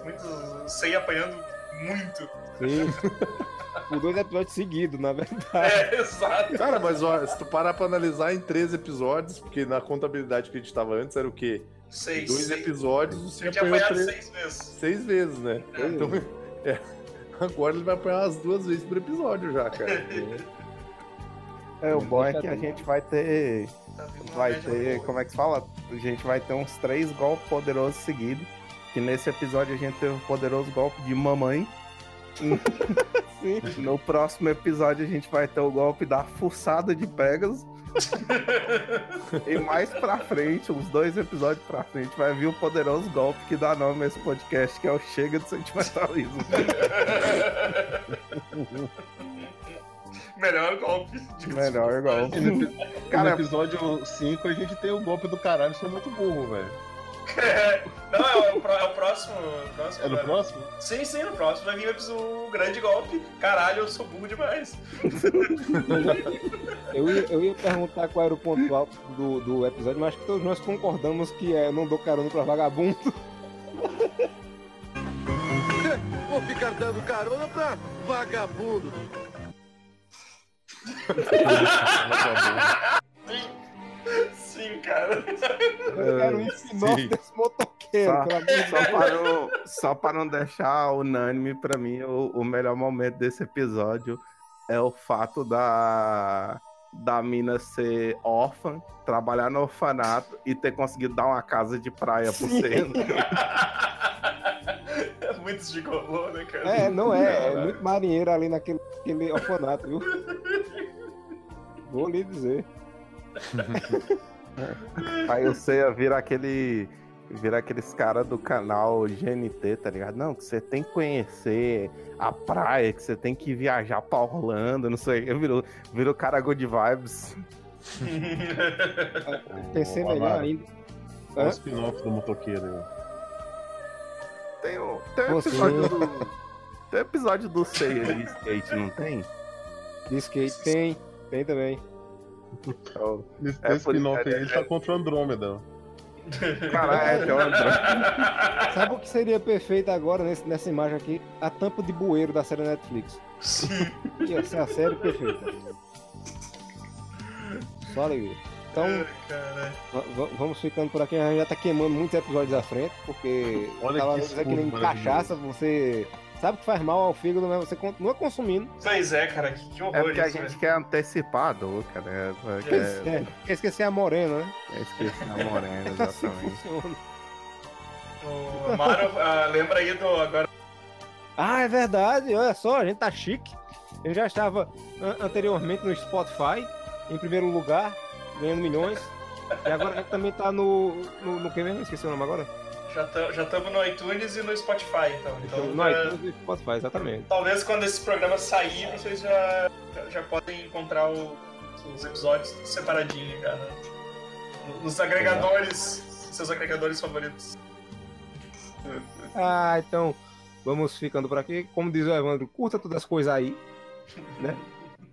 muito sem apanhando muito. Sim. [laughs] Por dois episódios seguidos, na verdade. É, exato. Cara, mas ó, se tu parar pra analisar em três episódios, porque na contabilidade que a gente tava antes era o quê? Seis. Dois seis. episódios, Eu você tinha apanhou apanhado três, seis vezes. seis vezes, né? É. Então, [laughs] é, agora ele vai apanhar as duas vezes por episódio já, cara. É, o bom é que a gente vai ter. Tá Vai ter. Como é que se fala? A gente vai ter uns três golpes poderosos seguidos. Que nesse episódio a gente teve o poderoso golpe de mamãe. Sim. [laughs] No próximo episódio a gente vai ter o golpe da fuçada de Pegasus. [laughs] e mais pra frente, uns dois episódios pra frente, vai vir o poderoso golpe que dá nome a esse podcast, que é o Chega de Sentimentalismo. [laughs] Melhor golpe. de Melhor golpe. Cara, no episódio 5 a gente tem o golpe do caralho, sou muito burro, velho. Não, é o, pro- é o próximo. o próximo É no próximo? Sim, sim, no próximo vai vir o grande golpe. Caralho, eu sou burro demais. [laughs] Eu ia, eu ia perguntar qual era o ponto alto do, do episódio, mas acho que todos nós concordamos que é não dou carona pra vagabundo. [laughs] Vou ficar dando carona pra vagabundo. [laughs] Sim, cara. Eu quero um sim. desse motoqueiro, Só, de só para não, só para não deixar unânime pra mim, o, o melhor momento desse episódio é o fato da, da mina ser órfã, trabalhar no orfanato e ter conseguido dar uma casa de praia pro Senna. É muito gigolô, né, cara? É, não é. É muito marinheiro ali naquele aquele orfanato, viu? Vou lhe dizer. [laughs] Aí o Seiya vira aquele. Vira aqueles caras do canal GNT, tá ligado? Não, que você tem que conhecer a praia, que você tem que viajar pra Orlando, não sei. Eu viro, viro o cara good vibes. [laughs] Pensei melhor Amaro, ainda. Olha o spin-off do motoqueiro aí. Tem o, tem o episódio sim. do. Tem o episódio do Seiya de skate, não tem? De skate tem, tem também. Então, Esse É, spin-off aí, ele tá contra o Andrômeda. Caralho, é o André. [laughs] Sabe o que seria perfeito agora nesse- nessa imagem aqui? A tampa de bueiro da série Netflix. Sim. Ia ser a série perfeita. Só alegria. Então, vamos ficando por aqui. A gente já tá queimando muitos episódios à frente, porque Olha tava que dizendo que nem cachaça, você sabe que faz mal ao fígado, mas você continua consumindo. Pois é, cara, que, que horror É porque a isso, gente velho. quer antecipar a dor, cara. É, é, É, quer esquecer a morena, né? é esquecer a morena, [laughs] Assim exatamente. funciona. O Mario, ah, lembra aí do agora. Ah, é verdade, olha só, a gente tá chique. Gente já estava an- anteriormente no Spotify, em primeiro lugar, ganhando milhões. E agora a gente também tá no. No, no que mesmo? Esqueci o nome agora. Já estamos no iTunes e no Spotify, então. então no é, iTunes e Spotify, exatamente. talvez quando esse programa sair, vocês já, já, já podem encontrar o- os episódios separadinhos, já, né? Nos agregadores, seus agregadores favoritos. Ah, então vamos ficando por aqui. Como diz o Evandro, curta todas as coisas aí, né?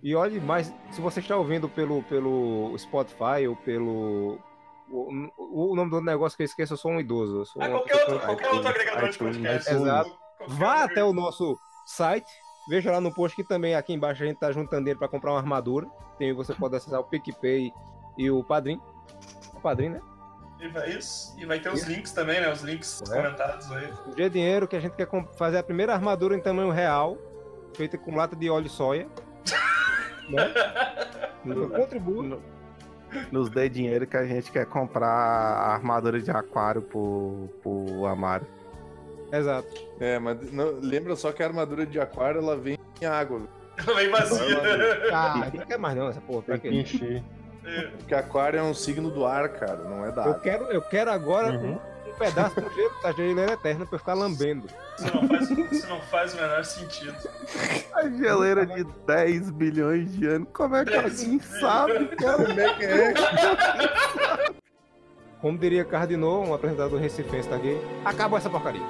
E olhe, mas se você está ouvindo pelo, pelo Spotify ou pelo. O, o nome do negócio que eu esqueço, eu sou um idoso. Eu sou uma qualquer outro, qualquer outro agregador de podcast. Exato. Vá até o nosso site, veja lá no post que também aqui embaixo a gente tá juntando dinheiro para comprar uma armadura. Tem, você pode acessar o PicPay e o Padrim. O Padrim, né? E vai, isso. E vai ter os links também, né? Os links Correto. comentados aí. O dia dinheiro que a gente quer fazer a primeira armadura em tamanho real, feita com lata de óleo soia. [laughs] né? Então, contribua. Nos dê dinheiro que a gente quer comprar a armadura de aquário pro, pro Amaro. Exato. É, mas não- lembra só que a armadura de aquário ela vem em água. Bem vazia. Ah, não quer mais não essa porra. Pra Tem que quê? encher. Porque aquário é um signo do ar, cara, não é da Eu água. quero, eu quero agora Uhum. Pedaço do gelo, da geleira eterna pra eu ficar lambendo. Isso não faz, isso não faz o menor sentido. A geleira de 10 bilhões de anos, como é que 10 alguém sabe, cara? Como é que é? Como diria Cardinô, um apresentador recifense tá aqui, acabou essa porcaria.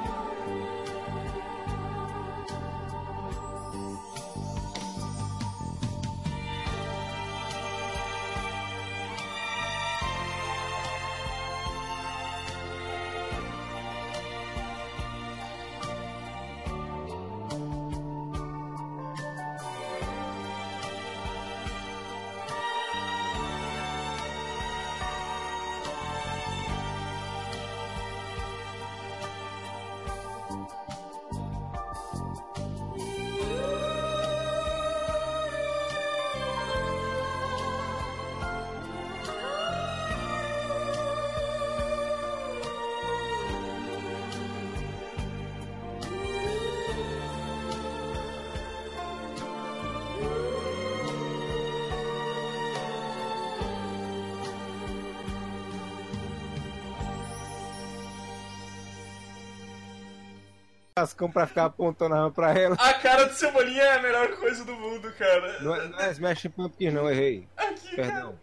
Cascão pra ficar apontando a arma pra ela. A cara do Cebolinha é a melhor coisa do mundo, cara. Não é, não é Smash Pumpkins não, errei. Aqui, Perdão.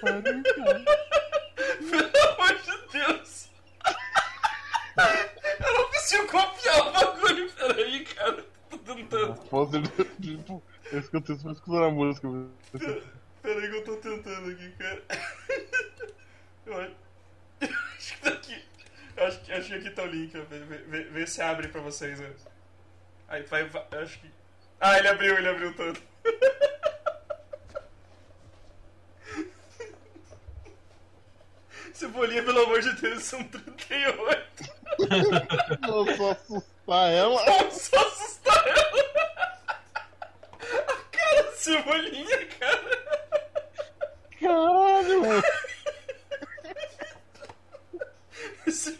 cara. Pelo amor de Deus. Eu não consigo copiar o bagulho. Peraí, cara. Tô tentando. Ele, tipo, eu escutei isso, mas escutando a música. Peraí que eu tô tentando aqui, cara. Eu acho eu acho que tá aqui. Eu acho que, aqui tá o link. Vê, vê- vê- se abre pra vocês antes. Aí vai, vai. Acho que. Ah, ele abriu, ele abriu todo. [laughs] Cebolinha, pelo amor de Deus, são 38. [laughs] Eu só assustar ela. Vamos só assustar ela. A cara Cebolinha, cara. Caralho, mano. Esse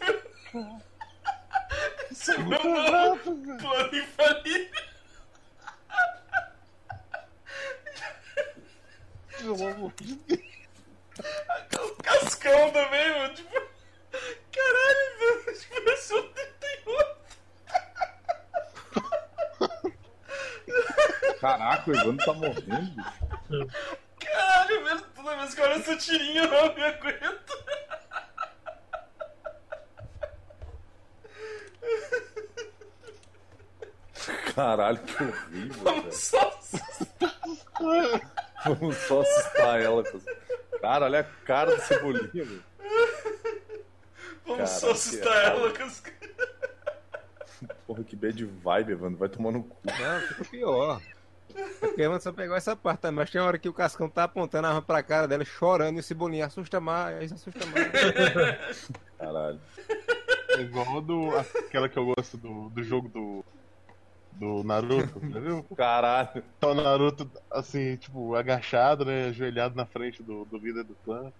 é meu novo plano infalível. Pelo amor de Deus. O cascão também, mano. Tipo... Caralho, mano. Tipo, parece um 38. Caraca, o Evandro tá morrendo. Caralho, velho. Toda vez que eu olho essa tirinha, eu não me aguento. Caralho, que horrível, Vamos só... Vamos só assustar ela. Cara, olha a cara do Cebolinha, velho. Vamos só Caraca, assustar é. ela com as... Porra, que bad vibe, Evandro. Vai tomar no cu. Não, fica pior. Porque mano, só pegou essa parte também. Mas tem uma hora que o Cascão tá apontando a arma pra cara dela, chorando, e o Cebolinha assusta mais, assusta mais. Caralho. É igual do, aquela que eu gosto do, do jogo do, do Naruto, [laughs] entendeu? Caralho. Tá o Naruto, assim, tipo, agachado, né? Ajoelhado na frente do, do líder do clã.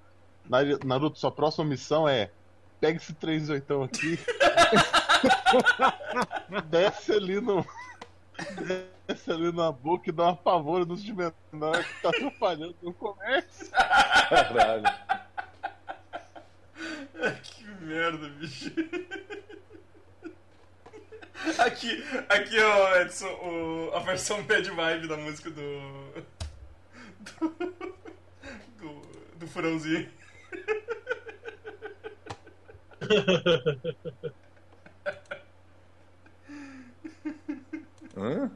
Naruto, sua próxima missão é. Pega esse 3 oitão aqui. [laughs] desce ali no. Desce ali na boca e dá uma pavora nos de menor que tá atrapalhando no comércio. Caralho. [laughs] Que merda, bicho. Aqui, aqui ó, Edson, o, a versão bad vibe da música do. do. do, do furãozinho. Hã?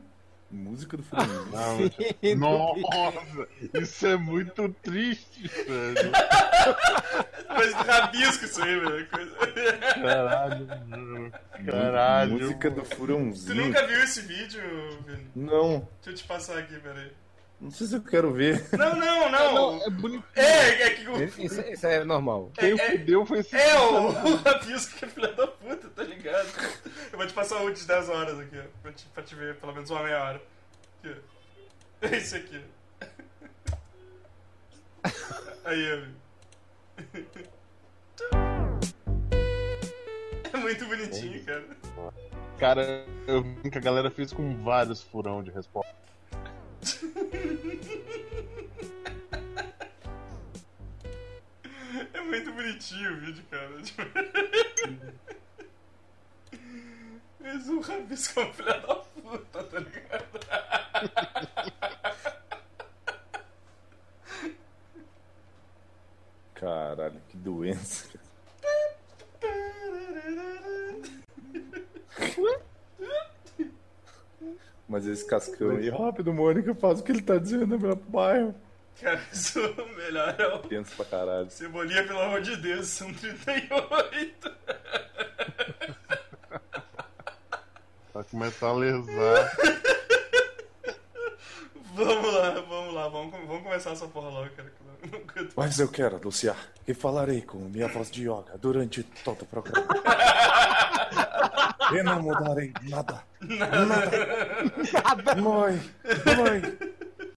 Música do Fluminense. Não, nossa, isso é muito triste, velho. Mas rabisco isso aí, velho. Coisa... Caralho, mano. Caralho. Música do Tu Furãozinho. nunca viu esse vídeo, Vini? Não. Deixa eu te passar aqui, peraí. Não sei se eu quero ver. Não, não, não. É bonito. É, é que o. Isso, isso é normal. Quem fudeu foi esse. É o, [laughs] o rabisco que é filha da puta, tá ligado? Eu vou te passar um de 10 horas aqui, ó. Pra te, pra te ver pelo menos uma meia hora. Aqui, ó. É esse aqui. [laughs] Aí, amigo. [laughs] É muito bonitinho, cara. Cara, eu vi que a galera fez com vários furão de resposta. É muito bonitinho o vídeo, cara. Tipo... Mas o rabisco é um filho da puta, tá ligado? Caralho, que doença. Mas esse cascão aí, rápido, Mônica, faz o que ele tá dizendo pro bairro. Cara, isso o melhor é o Tenso pra caralho. Cebolinha, pelo amor de Deus, são 38. [laughs] Vai começar a lesar. Vamos lá, vamos lá, vamos, vamos começar essa porra logo, cara. eu. Mas eu quero anunciar que falarei com minha voz de yoga durante todo o programa. [laughs] e não mudarei nada. Nada. Mãe, mãe,